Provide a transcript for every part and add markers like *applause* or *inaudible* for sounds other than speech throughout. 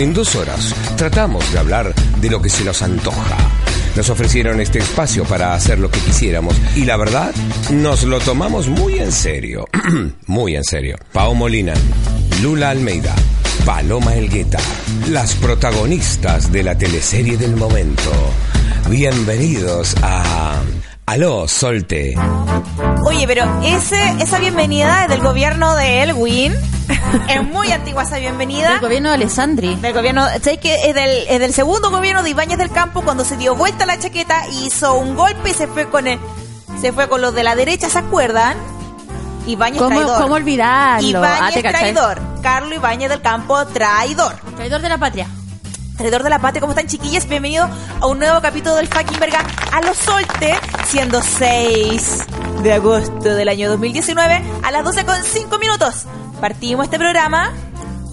En dos horas tratamos de hablar de lo que se nos antoja. Nos ofrecieron este espacio para hacer lo que quisiéramos y la verdad, nos lo tomamos muy en serio. *clears throat* muy en serio. Pao Molina, Lula Almeida, Paloma Elgueta, las protagonistas de la teleserie del momento. Bienvenidos a Aló, Solte. Oye, pero ese, esa bienvenida es del gobierno de Elwin. es muy antigua esa bienvenida. Del gobierno de Alessandri. Del gobierno, ¿sabes que es del, es del segundo gobierno de Ibáñez del Campo cuando se dio vuelta la chaqueta, hizo un golpe y se fue con el, se fue con los de la derecha, ¿se acuerdan? Ibáñez ¿Cómo, traidor. ¿Cómo olvidarlo? Ibáñez Ah, ¿te cachai? traidor. Carlos Ibáñez del Campo traidor. Traidor de la patria. Traidor de la patria, ¿cómo están chiquillas? Bienvenido a un nuevo capítulo del fucking verga a los solte, siendo 6 de agosto del año 2019 a las 12 con 5 minutos. Partimos este programa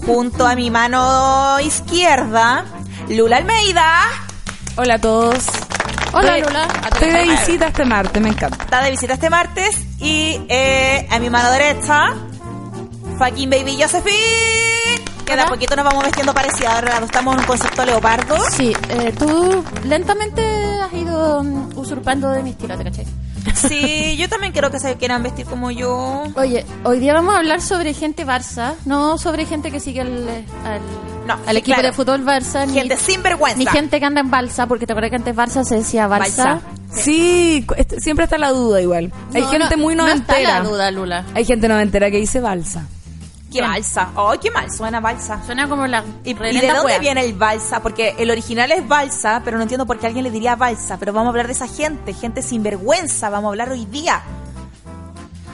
junto a mi mano izquierda, Lula Almeida. Hola a todos. Hola, Estoy- Lula. Estoy de visita este martes, me encanta. Está de visita este martes y eh, a mi mano derecha, fucking baby Josephine. Que de a poquito nos vamos vestiendo parecidas, ahora estamos en un concepto leopardo. Sí, eh, tú lentamente has ido mm, usurpando de mi estilo, ¿te cachai? Sí, yo también quiero que se quieran vestir como yo. Oye, hoy día vamos a hablar sobre gente Barça, no sobre gente que sigue al, al, No, al sí, equipo claro. de fútbol Barça, ni, Gente sin vergüenza. ni gente que anda en balsa, porque te acuerdas que antes Barça se decía Barça. Balsa. Sí, este- siempre está la duda igual. Hay No, gente no, muy No noventera. está la duda, Lula. Hay gente noventera que dice balsa. Qué balsa. Ay, qué mal suena balsa. Suena como la ¿Y, y de dónde viene el balsa? Porque el original es balsa, pero no entiendo por qué alguien le diría balsa. Pero vamos a hablar de esa gente, gente sin vergüenza. Vamos a hablar hoy día.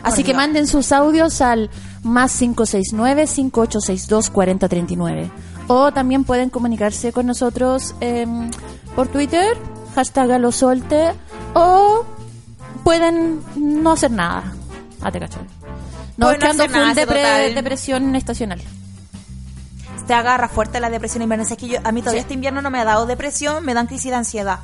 Así que Dios. manden sus audios al más 569-5862-4039. O también pueden comunicarse con nosotros em, por Twitter, hashtag alosolte, o pueden no hacer nada. Ah, te cacho. No, Pueden es que ando full depre- total. depresión estacional. Te agarra fuerte la depresión invernal. Es que yo, a mí todavía Sí. este invierno no me ha dado depresión, me dan crisis de ansiedad.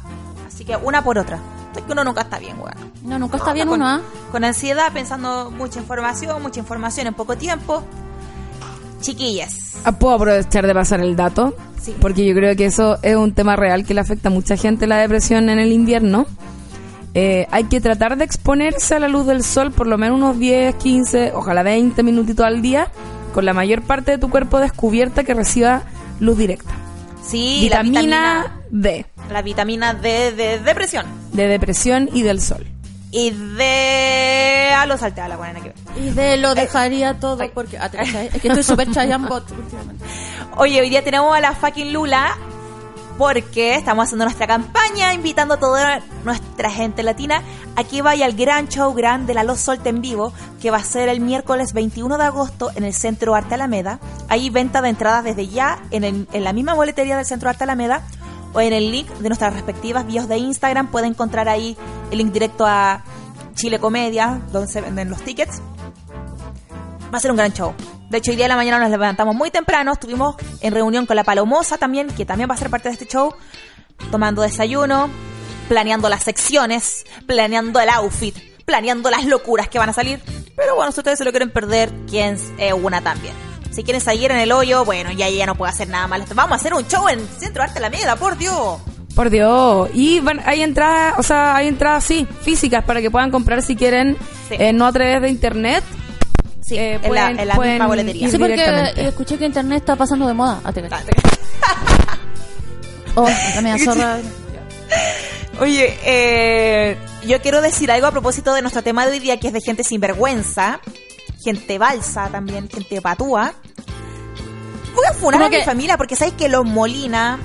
Así que una por otra. Es que uno nunca está bien, weón. No, nunca está bien con, uno, ¿ah? Con ansiedad, pensando mucha información, mucha información en poco tiempo. Chiquillas. Ah, ¿Puedo aprovechar de pasar el dato? Sí. Porque yo creo que eso es un tema real que le afecta a mucha gente la depresión en el invierno. Eh, hay que tratar de exponerse a la luz del sol por lo menos unos 10, 15, ojalá 20 minutitos al día, con la mayor parte de tu cuerpo descubierta que reciba luz directa. Sí, la vitamina, D, La vitamina D de depresión. de depresión y del sol. Y de... A los saltea la buena que. Y de lo dejaría todo ay. porque... Ah. Es que estoy súper *laughs* chayambot últimamente. Oye, hoy día tenemos a la fucking Lula porque estamos haciendo nuestra campaña invitando a toda nuestra gente latina a que vaya al gran show gran de la Los Solte en vivo que va a ser el miércoles 21 de agosto en el Centro Arte Alameda. Hay venta de entradas desde ya en, el- en la misma boletería del Centro Arte Alameda o en el link de nuestras respectivas bios de Instagram. Puede encontrar ahí el link directo a Chile Comedia, donde se venden los tickets. Va a ser un gran show. De hecho, hoy día de la mañana nos levantamos muy temprano. Estuvimos en reunión con la Palomosa también, que también va a ser parte de este show. Tomando desayuno, planeando las secciones, planeando el outfit, planeando las locuras que van a salir. Pero bueno, si ustedes se lo quieren perder, quién es una también. Si quieren seguir en el hoyo, bueno, ya ella no puede hacer nada mal. Vamos a hacer un show en Centro Arte Alameda, por Dios. Por Dios. Y van- hay entradas, o sea, hay entradas, sí, físicas para que puedan comprar si quieren, Sí. eh, no a través de internet. Sí, Eh, en, la, pueden- en la pueden misma boletería. Sí, porque escuché que internet está pasando de moda. Ah, te cachai. Oh, zorra. *laughs* Oye, eh, yo quiero decir algo a propósito de nuestro tema de hoy día, que es de gente sin vergüenza, gente balsa también, gente patúa. Voy a funar ¿Cómo a mi que? familia porque sabes que los Molina,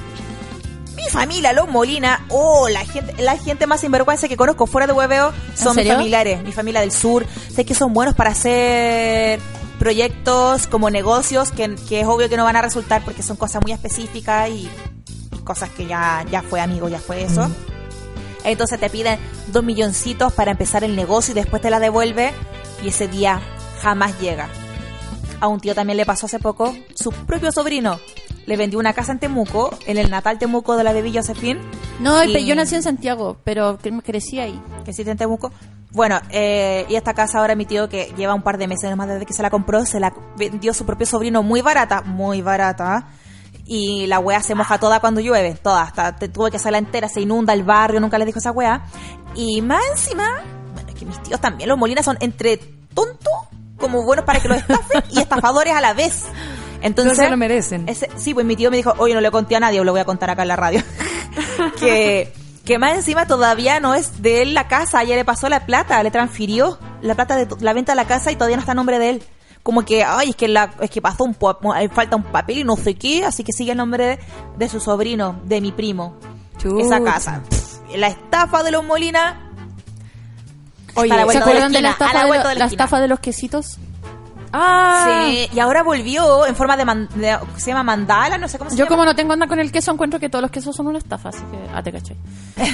mi familia, los Molina, oh, la gente, la gente más sinvergüenza que conozco fuera de hueveo son mis familiares, mi familia del sur. Sé que son buenos para hacer proyectos como negocios que, que es obvio que no van a resultar porque son cosas muy específicas y, y cosas que ya, ya fue amigo, ya fue eso. Entonces te piden dos milloncitos para empezar el negocio y después te la devuelve y ese día jamás llega. A un tío también le pasó hace poco, su propio sobrino le vendió una casa en Temuco, en el natal Temuco de la baby Josephine, No, Y- yo nací en Santiago, pero cre- crecí ahí. que existe en Temuco. Bueno, eh, y esta casa ahora mi tío que lleva un par de meses nomás desde que se la compró, se la vendió su propio sobrino muy barata, muy barata. Y la wea se moja toda cuando llueve, toda, hasta te tuve que hacerla entera, se inunda el barrio, nunca les dijo esa wea. Y más encima, bueno, es que mis tíos también, los Molinas son entre tontos, como buenos para que los estafen, y estafadores a la vez. *laughs* Entonces, No se lo merecen. ese- sí, pues mi tío me dijo, oye, no le conté a nadie, lo voy a contar acá en la radio. *laughs* que, que más encima todavía no es de él la casa, ya le pasó la plata, le transfirió la plata de la venta de la casa y todavía no está a nombre de él. Como que, ay, es que, la, es que pasó un po- eh, falta un papel y no sé qué, así que sigue el nombre de, de su sobrino, de mi primo. Chucha. Esa casa. Pff, La estafa de los Molina. Oye, ¿Se vuelta acuerdan de la esquina, de, estafa de los quesitos? Ah, Sí, y ahora volvió en forma de, man- de- se llama mandala, no sé cómo se Yo llama. como no tengo onda con el queso, encuentro que todos los quesos son una estafa, así que a te cachai. *laughs*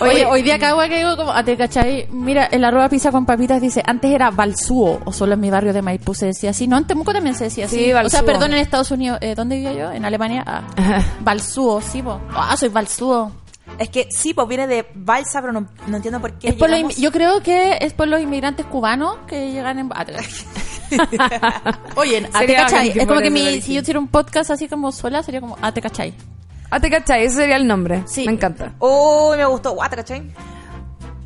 Oye, Oye, hoy día cago que digo como a te cachai. Mira, el arroba pizza con papitas dice, antes era Balsúo, o solo en mi barrio de Maipú se decía así. No, en Temuco también se decía así. Sí, o sea, perdón, en Estados Unidos, eh, ¿dónde vivía yo? En Alemania. Ah, Balsúo, sí, po. Ah, soy Balsúo. Es que sí, pues viene de balsa, pero no, no entiendo por qué. Es por los llegamos- inmi- yo creo que es por los inmigrantes cubanos que llegan en... Ah, te cachai. *laughs* Oye, a te Sería cachai. Es como que mi, si yo hiciera un podcast así como sola, sería como, a te cachai. ah, te cachai, ese sería el nombre. Sí. Me encanta. Uy, me gustó. Guata, ¿cachai?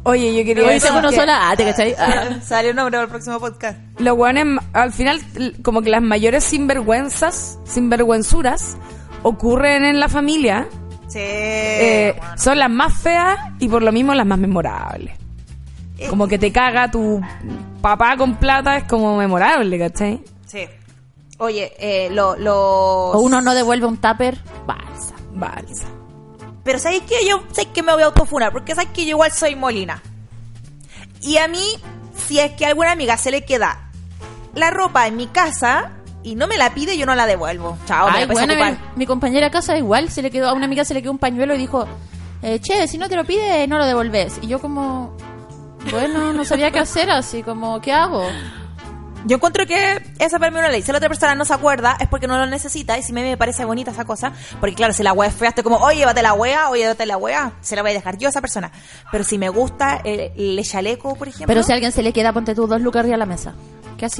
Oye, yo quería decir uno sola, ah, te cachai. Ah. *laughs* Salió el nombre del próximo podcast. los weones, al final, como que las mayores sinvergüenzas, sinvergüenzuras, ocurren en la familia. Sí. Eh, son las más feas y por lo mismo las más memorables. Eh, Como que te caga tu papá con plata, es como memorable, ¿cachai? Sí. Oye, eh, lo, los... O uno no devuelve un tupper, balsa. Balsa. Pero ¿sabes qué? Yo sé que me voy a autofunar, porque sabes que yo igual soy Molina. Y a mí, si es que a alguna amiga se le queda la ropa en mi casa y no me la pide, yo no la devuelvo. Chao, me Ay, puedes bueno, mi, mi compañera casa igual, se le quedó, a una amiga se le quedó un pañuelo y dijo, eh, che, si no te lo pide, no lo devolves. Y yo como, bueno, no sabía qué hacer, así como, ¿qué hago? Yo encuentro que esa para mí es una ley. Si la otra persona no se acuerda, es porque no lo necesita. Y si a mí me parece bonita esa cosa, porque claro, si la wea es fea, estoy como, oye, llévate la wea, oye, llévate la wea, se la voy a dejar yo a esa persona. Pero si me gusta el, el chaleco, por ejemplo. Pero si a alguien se le queda, ponte tú dos lucas arriba de la mesa.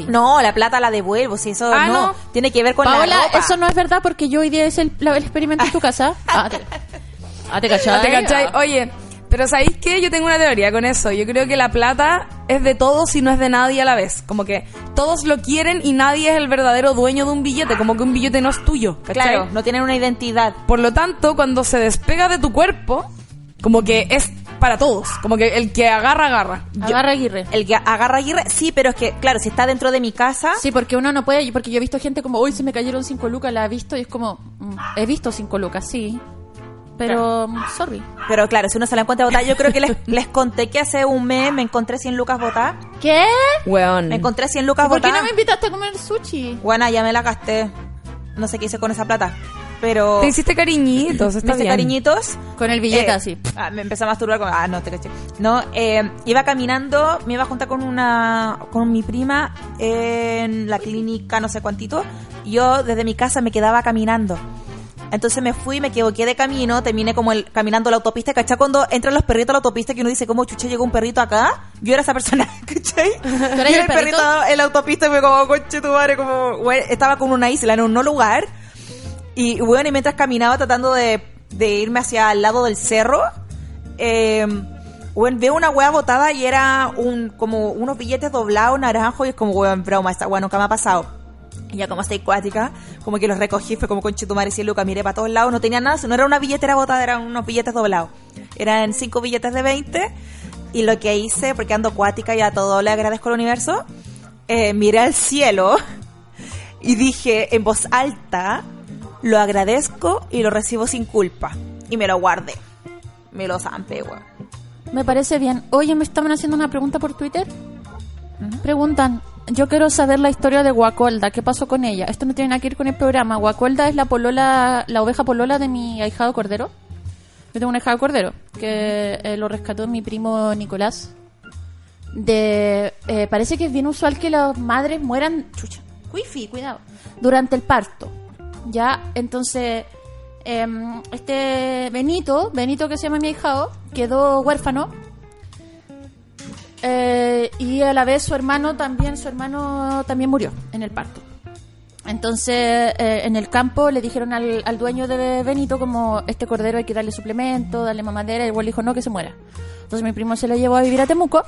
No, la plata la devuelvo, si eso Ah, no, no. tiene que ver con la Paola, ropa. eso no es verdad porque yo hoy día hice el, la- el experimento en tu casa. Ah, te, ah, te cachai. Ah, ¿te cachai? Ah. Oye, pero ¿sabéis qué? Yo tengo una teoría con eso. Yo creo que la plata es de todos y no es de nadie a la vez. Como que todos lo quieren y nadie es el verdadero dueño de un billete. Como que un billete no es tuyo. ¿cachai? Claro, no tienen una identidad. Por lo tanto, cuando se despega de tu cuerpo, como que es para todos. Como que el que agarra, agarra. Yo- Agarra Aguirre. El que agarra Aguirre, sí, pero es que, claro, si está dentro de mi casa, Sí, porque uno no puede, porque yo he visto gente como, hoy se me cayeron cinco lucas, la he visto y es como, mm, he visto cinco lucas, sí, pero, mm, sorry. pero claro, si uno se la encuentra botada, yo creo que les, *laughs* les conté que hace un mes me encontré 100 lucas botadas. ¿Qué? Weón. Me encontré 100 lucas ¿Por qué botadas. no me invitaste a comer sushi? Bueno, ya me la gasté. No sé qué hice con esa plata. Pero Te hiciste cariñitos, me está hice bien. cariñitos. Con el billete Eh, así. ah, me empecé a masturbar con... Ah, no, te caché. No, eh, iba caminando, me iba a juntar con una... Con mi prima en la clínica no sé cuántito. Yo desde mi casa me quedaba caminando. Entonces me fui, me equivoqué de camino, terminé como el, caminando la autopista. ¿Cachai? Cuando entran los perritos a la autopista que uno dice, ¿cómo chucha llegó un perrito acá? Yo era esa persona, *laughs* ¿cachai? Yo era el el perrito perrito? en la autopista y me como, coche tu madre, como, güey, estaba con una isla en un no lugar. Y bueno, y mientras caminaba tratando de, de irme hacia el lado del cerro, bueno, veo una hueá botada y era un como unos billetes doblados naranjos y es como, weón, broma, esta hueá nunca me ha pasado. Ya como estoy acuática, como que los recogí, fue como con Chetumare y Lucas, miré para todos lados, no tenía nada, no era una billetera botada, eran unos billetes doblados. Eran cinco billetes de 20 y lo que hice, porque ando acuática y a todo le agradezco al universo, eh, miré al cielo *laughs* y dije en voz alta, lo agradezco y lo recibo sin culpa. Y me lo guardé. Me lo zampé, weón. Me parece bien. Oye, me estaban haciendo una pregunta por Twitter. Preguntan, yo quiero saber la historia de Guacolda, ¿qué pasó con ella? Esto no tiene nada que ver con el programa. Guacolda es la polola, la oveja polola de mi ahijado Cordero. Yo tengo un ahijado Cordero que eh, lo rescató mi primo Nicolás. De, eh, parece que es bien usual que las madres mueran, chucha, wifi, cuidado, durante el parto. Ya, entonces, em, este Benito, Benito que se llama mi ahijado, quedó huérfano. Eh, y a la vez su hermano también, su hermano también murió en el parto. Entonces, eh, en el campo le dijeron al, al dueño de Benito como este cordero hay que darle suplemento, darle mamadera, y igual dijo no, que se muera. Entonces mi primo se lo llevó a vivir a Temuco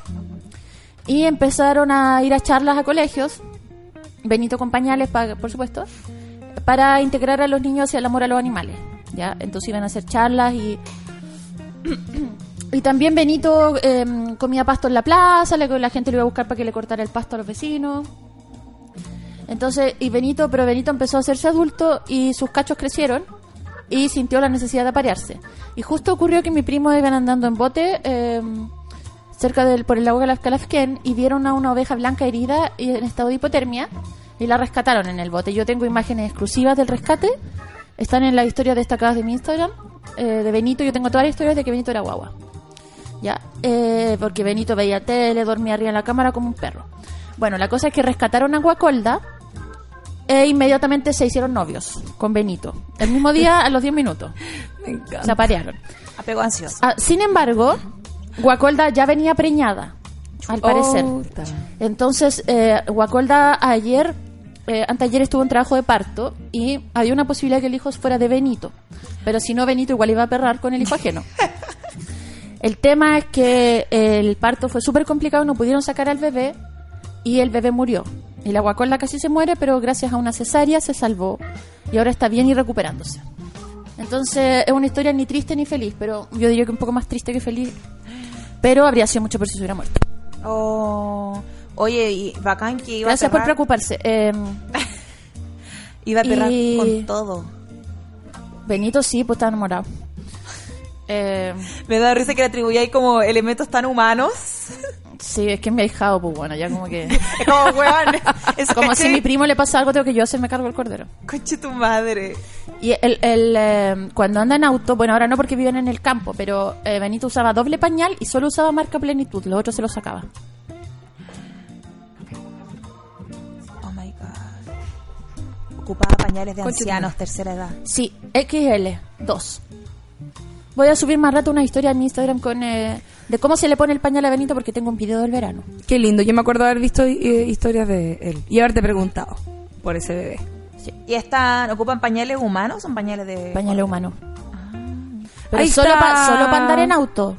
y empezaron a ir a charlas a colegios, Benito con pañales, pa- por supuesto, para integrar a los niños hacia el amor a los animales. ¿ya? Entonces iban a hacer charlas y... *clears throat* Y también Benito eh, comía pasto en la plaza, le- la gente lo iba a buscar para que le cortara el pasto a los vecinos. Entonces, y Benito, pero Benito empezó a hacerse adulto y sus cachos crecieron y sintió la necesidad de aparearse. Y justo ocurrió que mi primo iban andando en bote eh, cerca del por el lago Calafquén y vieron a una oveja blanca herida y en estado de hipotermia y la rescataron en el bote. Yo tengo imágenes exclusivas del rescate, están en las historias destacadas de mi Instagram, eh, de Benito. Yo tengo todas las historias de que Benito era guagua. Ya, eh, porque Benito veía tele, dormía arriba en la cámara como un perro. Bueno, la cosa es que rescataron a Guacolda e inmediatamente se hicieron novios con Benito. El mismo día, a los 10 minutos. *laughs* Me encanta. Se aparearon. Apego ansioso. Ah, sin embargo, Guacolda ya venía preñada, al parecer. Entonces, eh, Guacolda ayer, eh, anteayer estuvo en trabajo de parto y había una posibilidad que el hijo fuera de Benito. Pero si no, Benito igual iba a perrar con el hijo ajeno. El tema es que el parto fue súper complicado, no pudieron sacar al bebé y el bebé murió. Y la guacolda casi se muere, pero gracias a una cesárea se salvó y ahora está bien y recuperándose. Entonces es una historia ni triste ni feliz, pero yo diría que un poco más triste que feliz. Pero habría sido mucho peor si se hubiera muerto. Oh, oye, y bacán que iba Gracias a por preocuparse. Eh, *laughs* iba a perrar Y- con todo. Benito sí, pues está enamorado. Eh, Me da risa que le atribuíais como elementos tan humanos. sí, es que me ha dejado, pues bueno, ya como que... *laughs* Es como, weón, *laughs* es Como si a mi primo le pasa algo, tengo que yo hacerme cargo del cordero. Conche tu madre. Y el, el, eh, cuando anda en auto, bueno, ahora no porque viven en el campo, pero eh, Benito usaba doble pañal y solo usaba marca plenitud, los otros se los sacaba. Ocupaba pañales de ancianos, tercera edad. Sí, XL, 2. Voy a subir más rato una historia en mi Instagram con eh, de cómo se le pone el pañal a Benito porque tengo un video del verano. Qué lindo. Yo me acuerdo haber visto eh, historias de él y haberte preguntado por ese bebé. ¿Y están, ocupan pañales humanos o son pañales de...? Pañal humano. Pero Ahí solo para solo pa andar en auto.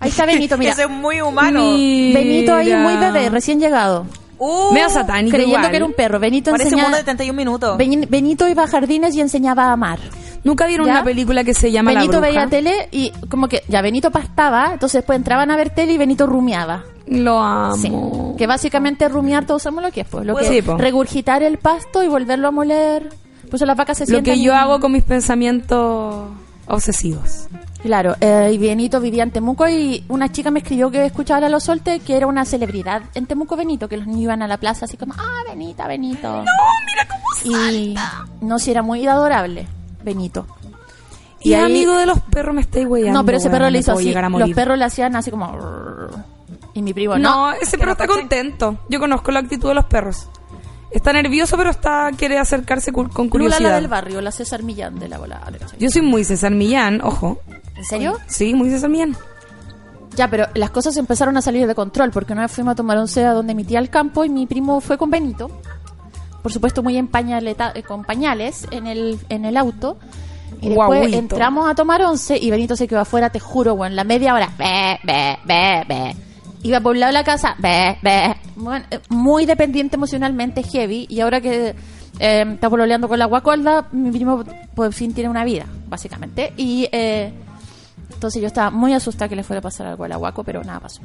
Ahí está Benito, mira. *laughs* Ese es muy humano. Mira. Benito ahí muy bebé, recién llegado. Uh, Medio satánico creyendo igual. que era un perro. Benito Parece un enseñaba- mundo de 31 minutos. Ben- Benito iba a jardines y enseñaba a amar. ¿Nunca vieron ¿Ya? una película que se llama Benito La Bruja? veía tele y como que ya Benito pastaba, entonces después entraban a ver tele y Benito rumiaba. Lo amo. Sí. Que básicamente rumiar todos sabemos lo que es, pues. Lo Pues que sí, es po. regurgitar el pasto y volverlo a moler. Por eso las vacas se Lo sientan. que yo y- hago con mis pensamientos obsesivos. Claro, eh, y Benito vivía en Temuco y una chica me escribió que escuchaba a los Solte que era una celebridad en Temuco Benito, que los niños iban a la plaza así como, ah, Benita, Benito. No, mira cómo Y no, si era muy adorable, Benito. Y, ahí- amigo de los perros me estáis weyando. No, pero ese perro le me hizo así. Los perros le hacían así como... Y mi primo, No, no. ese perro está contento. Yo conozco la actitud de los perros. Está nervioso, pero está quiere acercarse con Lula, curiosidad. la del barrio, la César Millán de la volada. Yo soy muy César Millán, ojo. ¿En serio? Sí, muy César Millán. Ya, pero las cosas empezaron a salir de control porque una vez fuimos a tomar once a donde mi tía al campo y mi primo fue con Benito. Por supuesto, muy en pañaleta- eh, con pañales en el, en el auto. Y después entramos a tomar once y Benito se quedó afuera, te juro, bueno, la media hora. Be, be, be. Iba por un lado de la casa. Bueno, eh, muy dependiente emocionalmente, heavy. Y ahora que eh, está pololeando con la guacolda, mi primo por fin tiene una vida, básicamente. Y eh, entonces yo estaba muy asustada que le fuera a pasar algo al aguaco, pero nada pasó.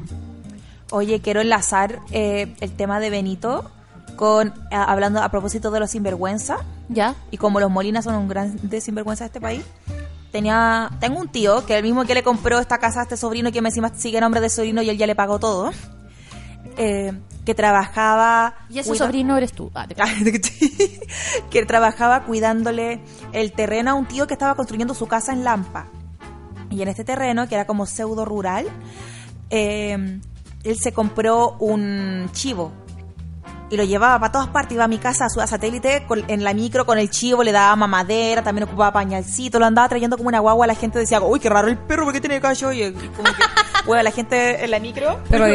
Oye, quiero enlazar eh, el tema de Benito con a- hablando a propósito de los sinvergüenza ¿Ya? y como los Molinas son un gran de sinvergüenza de este país. Tenía, tengo un tío que el mismo que le compró esta casa a este sobrino que me encima sigue nombre de sobrino y él ya le pagó todo. eh, que trabajaba Y ese cuida- sobrino eres tú. Ah, te- *laughs* que trabajaba cuidándole el terreno a un tío que estaba construyendo su casa en Lampa. Y en este terreno, que era como pseudo rural, eh, él se compró un chivo. Y lo llevaba para todas partes, iba a mi casa, a su a satélite, con- en la micro con el chivo, le daba mamadera, también ocupaba pañalcito, lo andaba trayendo como una guagua, la gente decía, uy, qué raro el perro, ¿por qué tiene cacho? Y eh, como que, *laughs* bueno, la gente en la micro... Perro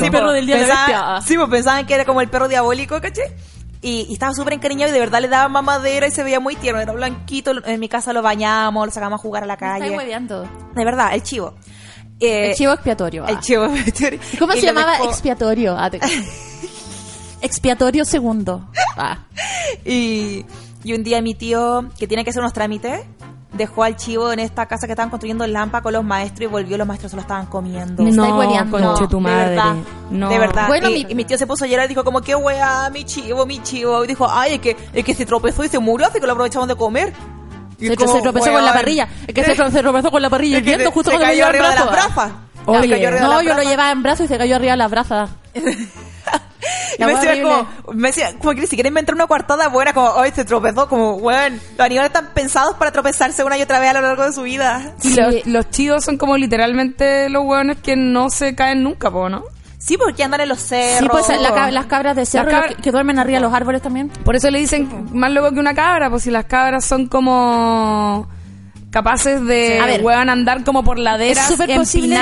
sí, Perro del día de bestia. Sí, pues pensaban que era como el perro diabólico, ¿caché? Y, y estaba súper encariñado y de verdad le daba mamadera y se veía muy tierno. Era blanquito. En mi casa lo bañamos, lo sacamos a jugar a la calle. De verdad, el chivo. Eh, El chivo expiatorio. ah. El chivo. *laughs* ¿Y ¿Cómo Y se llamaba? dejó- Expiatorio. Ah, te- *laughs* Expiatorio segundo. *laughs* Ah. Y, y un día mi tío, que tiene que hacer unos trámites, dejó al chivo en esta casa que estaban construyendo en Lampa con los maestros y volvió, los maestros se lo estaban comiendo. No, conche tu de madre. verdad, No. de verdad. Bueno, y, mi- y mi tío se puso a llorar y dijo como, qué weá, mi chivo, mi chivo. Y dijo, ay, es que, es que se tropezó y se murió, así que lo aprovechamos de comer. Y Se, como, se tropezó con la parrilla. Es que se, se tropezó con la parrilla se- justo se cuando cayó el arriba de las brazas. Oye, de No, yo lo llevaba en brazos y se cayó arriba de las brazas. *laughs* Y La me decía como, me decía, como que ni siquiera inventar una coartada buena, como, ay, se tropezó, como, weón, los animales están pensados para tropezarse una y otra vez a lo largo de su vida. Sí. los, los chivos son como literalmente los hueones que no se caen nunca, po, ¿no? Sí, porque andan en los cerros. Sí, pues la las cabras de cerro que, que duermen arriba de los árboles también. Por eso le dicen más loco que una cabra, pues si las cabras son como capaces de A ver. hueón andar como por laderas Es súper posible.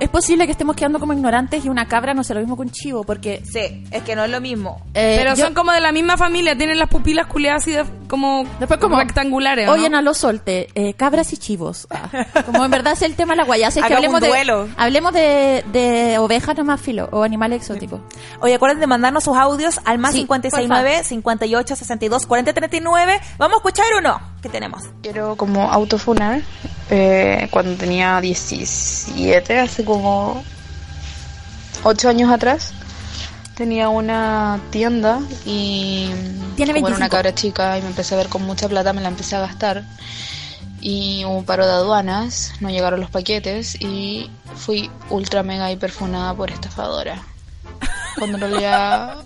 Es posible que estemos quedando como ignorantes y una cabra no sea lo mismo que un chivo, porque... Sí, es que no es lo mismo. eh, Pero yo- son como de la misma familia, tienen las pupilas culiadas así de, como, Después como rectangulares. ¿o no? Oyen a los solte, eh, cabras y chivos. Ah, Como en verdad es el tema de la guayasa, es que hablemos de, duelo. hablemos de, de ovejas nomás filo, o animales exóticos. Oye, acuérdense de mandarnos sus audios al más Sí, 569 58 62 40 39. ¿Vamos a escuchar uno? ¿Qué tenemos? Quiero como autofunar eh, cuando tenía 17, hace como 8 años atrás. Tenía una tienda y Tiene como era 25. una cabra chica y me empecé a ver con mucha plata, me la empecé a gastar. Y hubo un paro de aduanas, no llegaron los paquetes y fui ultra mega hiperfunada por estafadora. Cuando en realidad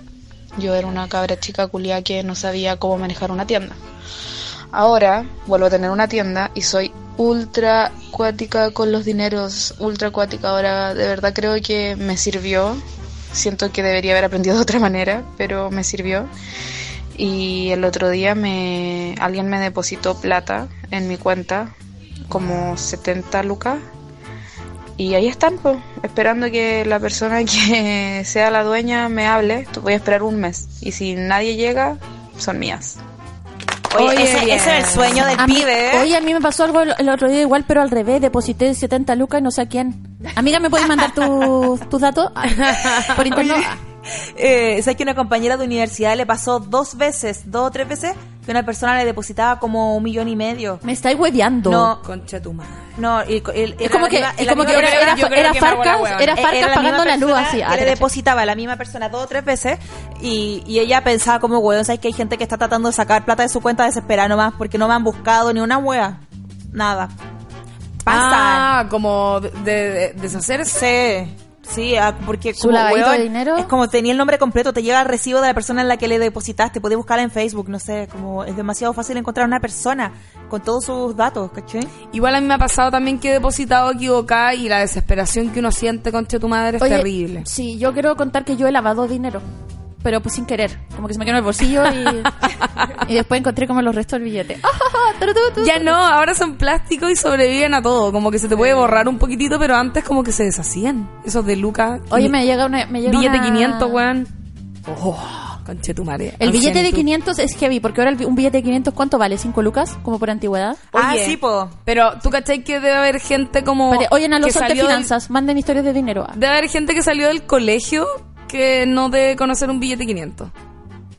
yo era una cabra chica culia que no sabía cómo manejar una tienda. Ahora vuelvo a tener una tienda y soy ultra cuática con los dineros, ultra cuática. Ahora de verdad creo que me sirvió. Siento que debería haber aprendido de otra manera, pero me sirvió. Y el otro día me alguien me depositó plata en mi cuenta, como 70 lucas. Y ahí están, esperando que la persona que *laughs* sea la dueña me hable. Voy a esperar un mes. Y si nadie llega, son mías. Oye, Oye, ese, ese es el sueño del A mí- pibe. ¿eh? Oye, a mí me pasó algo el, el otro día igual, pero al revés, deposité 70 lucas y no sé a quién. Amiga, ¿me puedes mandar tu- *laughs* tus datos? Ah, Por internet. Ah. Eh, ¿Sabes que una compañera de universidad le pasó dos veces, dos o tres veces, que una persona le depositaba como un millón y medio? Me estáis hueveando. No, Concha tu madre. no, y, y- Es era como que, misma- es como que era, era, yo era la Eh, Farcas era la pagando la luz así. Ah, le depositaba a la misma persona dos o tres veces y, y ella pensaba como, weón, ¿sabes que hay gente que está tratando de sacar plata de su cuenta desesperada nomás porque no me han buscado ni una wea? Nada. Pasan. Ah, como de, de- de deshacerse. Sí. Sí, ah, porque ¿Su como, lavadito weón, de dinero? es como tenía el nombre completo, te llega el recibo de la persona en la que le depositaste, podés buscarla en Facebook, no sé, como es demasiado fácil encontrar una persona con todos sus datos, ¿cachai? Igual a mí me ha pasado también que he depositado equivocada y la desesperación que uno siente concha tu madre es Oye, terrible. Sí, yo quiero contar que yo he lavado dinero, pero pues sin querer. Como que se me quedó en el bolsillo y, *laughs* y después encontré como los restos del billete. Ah. Ya no, ahora son plásticos y sobreviven a todo. Como que se te puede borrar un poquitito, pero antes como que se deshacían. Esos de Lucas. Oye, me llega una... Me llega Billete una- 500, weón. Oh, conche tu madre. El billete de Argento. 500 es heavy, porque ahora el un billete de 500, ¿cuánto vale? ¿5 lucas? Como por antigüedad. Ah, Oye, sí, po. Pero tú cachai que debe haber gente como. Espérate, Oyen a los de salió del- finanzas, manden historias de dinero. Debe haber gente que salió del colegio que no debe conocer un billete 500.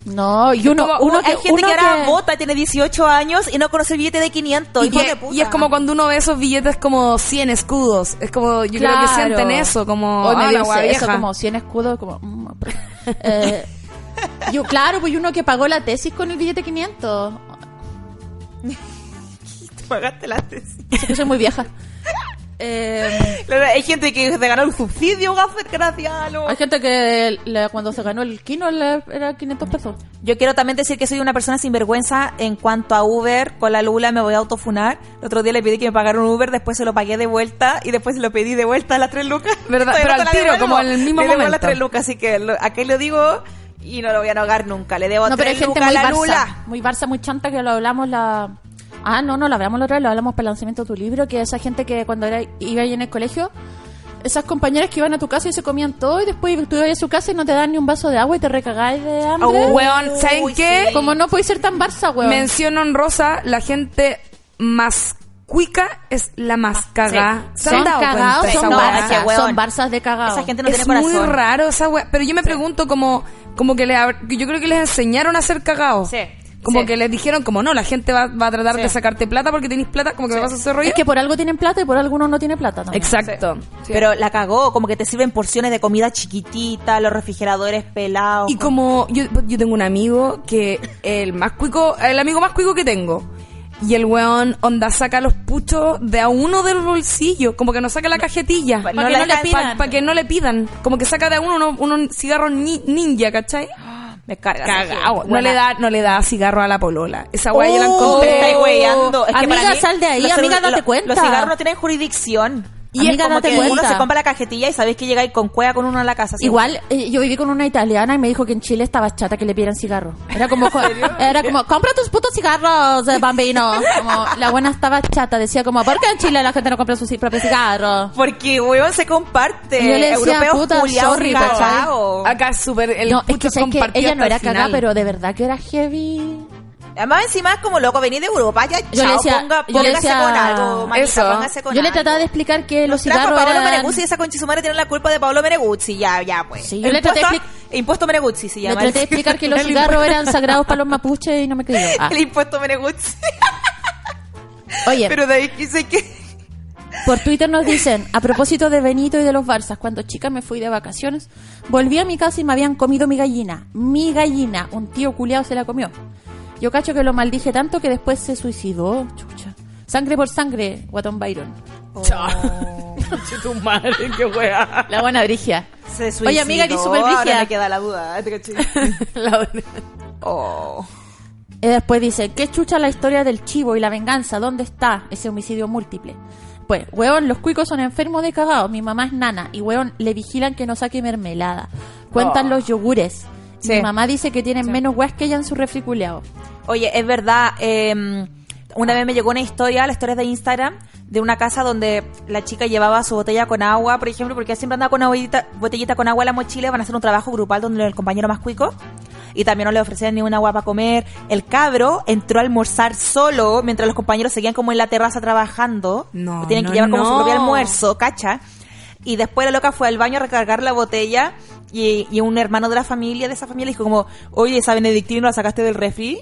No, y uno, como- uno Hay que, gente uno que ahora que- vota, tiene 18 años y no conoce el billete de 500. Y, hijo que- de puta. y es como cuando uno ve esos billetes como 100 escudos. Es como, yo creo que Claro. sienten eso, como. Hoy me ah, la eso, vieja. como 100 escudos, como... mm, *laughs* eh, yo, claro, pues uno que pagó la tesis con el billete 500. *laughs* Pagaste la tesis. Sé que soy muy vieja. *laughs* Eh, Claro, Hay gente que se ganó el subsidio, gracias. a lo- hay gente que le- cuando se ganó el kino le- era 500 pesos. Yo quiero también decir que soy una persona sin vergüenza en cuanto a Uber. Con la Lula me voy a autofunar. El otro día le pedí que me pagara un Uber, después se lo pagué de vuelta y después se lo pedí de vuelta a las tres lucas. *laughs* ¿Verdad? Pero al tiro, como en el mismo Le momento. las tres lucas, así que lo, acá lo digo y no lo voy a negar nunca. Le debo No, pero hay gente lucas muy a la Barça, Lula. muy Barça, muy chanta que lo hablamos la... Ah, no, no, lo hablamos la otra vez, lo hablamos para el lanzamiento de tu libro, que esa gente que cuando era, iba ahí en el colegio esas compañeras que iban a tu casa y se comían todo y después tú ibas a su casa y no te dan ni un vaso de agua y te recagáis de hambre. Oh, weón, ¿saben Uy, qué? sí. Como no puedes ser tan Barça, weón. Mención honrosa, la gente más cuica es la más cagada. ¿Se han son dado cagados, son es weón, son Barzas de cagados. Esa gente no es tiene corazón. muy raro esa weá. Pero yo me pregunto como, como que le, hab- yo creo que les enseñaron a ser cagados. Sí, Como sí. que les dijeron como no, la gente va, va a tratar Sí. de sacarte plata porque tenés plata, como que me vas a hacer rollo. Es que por algo tienen plata y por algo uno no tiene plata también. Exacto. Sí. Pero la cagó, como que te sirven porciones de comida chiquitita, los refrigeradores pelados. Y como yo, yo tengo un amigo que el más cuico, el amigo más cuico que tengo. Y el weón onda saca los puchos de a uno del bolsillo, como que no saca la cajetilla. Pa- Para no que, no le pidan. Para que no le pidan. Como que saca de a uno unos unos cigarros ni- ninja, ¿cachai? Me carga. Cagao. No le da, no le da cigarro a la polola. Esa weá yo la Oh, encontré. te estáis weyando. Es que Amiga, para mí, sal de ahí, amiga, date lo- cuenta. Los cigarros no tienen jurisdicción. Y amiga, es como date que uno se compra la cajetilla y sabéis que llegáis con cueva con uno en la casa. Igual, eh, yo viví con una italiana y me dijo que en Chile estaba chata que le pidieran cigarro. Era como, *laughs* era como, compra tus putos cigarros, eh, bambino. Como, la buena estaba chata, decía como, ¿por qué en Chile la gente no compra sus propios cigarros? Porque, weón, se comparte. Y yo le decía, Europeos puta, sorry. Acá es súper el no, es pucho que, ¿sabes que compartido ella no era cagada, pero de verdad que era heavy. Además, encima es como loco, venís de Europa, ya, Yo le chao, decía- ponga, yo le decía- con algo, manita, Eso. póngase con Yo le algo. trataba de explicar que los trajo cigarros a Paolo eran... Meneguzzi y esa conchizumara tiene la culpa de Pablo Meneguzzi, ya, ya, pues. Sí, yo le traté de Impuesto- Meneguzzi se Le llama. traté de explicar que los *laughs* cigarros eran sagrados para los mapuches y no me creyó. *laughs* Ah. El impuesto Meneguzzi. *laughs* Oye, Pero de ahí quise que... Por Twitter nos dicen, a propósito de Benito y de los Barzas, cuando chica me fui de vacaciones, volví a mi casa y me habían comido mi gallina. Mi gallina. Un tío culiao se la comió. Yo cacho que lo maldije tanto que después se suicidó. Chucha. Sangre por sangre, Guatón Byron. *laughs* Conche tu madre, qué weá. La buena brigia. Se suicidó. Oye, amiga, eres súper Ahora brígida. me queda la duda. ¿te caché? *laughs* La- Oh. Y después dice, ¿qué chucha la historia del chivo y la venganza? ¿Dónde está ese homicidio múltiple? Pues, weón, los cuicos son enfermos de cagados. Mi mamá es nana. Y, weón, le vigilan que no saque mermelada. Cuentan los yogures. Sí. Mi mamá dice que tienen menos weas que ella en su refri culeado. Oye, es verdad. eh, una vez me llegó una historia, la historia de Instagram, de una casa donde la chica llevaba su botella con agua, por ejemplo, porque siempre andaba con una botellita, botellita con agua en la mochila, van a hacer un trabajo grupal donde el compañero más cuico. Y también no le ofrecían ni una agua para comer. El cabro entró a almorzar solo mientras los compañeros seguían como en la terraza trabajando. No, Tienen no, que llevar como su propio almuerzo, cacha. Y después la loca fue al baño a recargar la botella y, y un hermano de la familia, de esa familia, dijo como, oye, esa benedictina la sacaste del refri.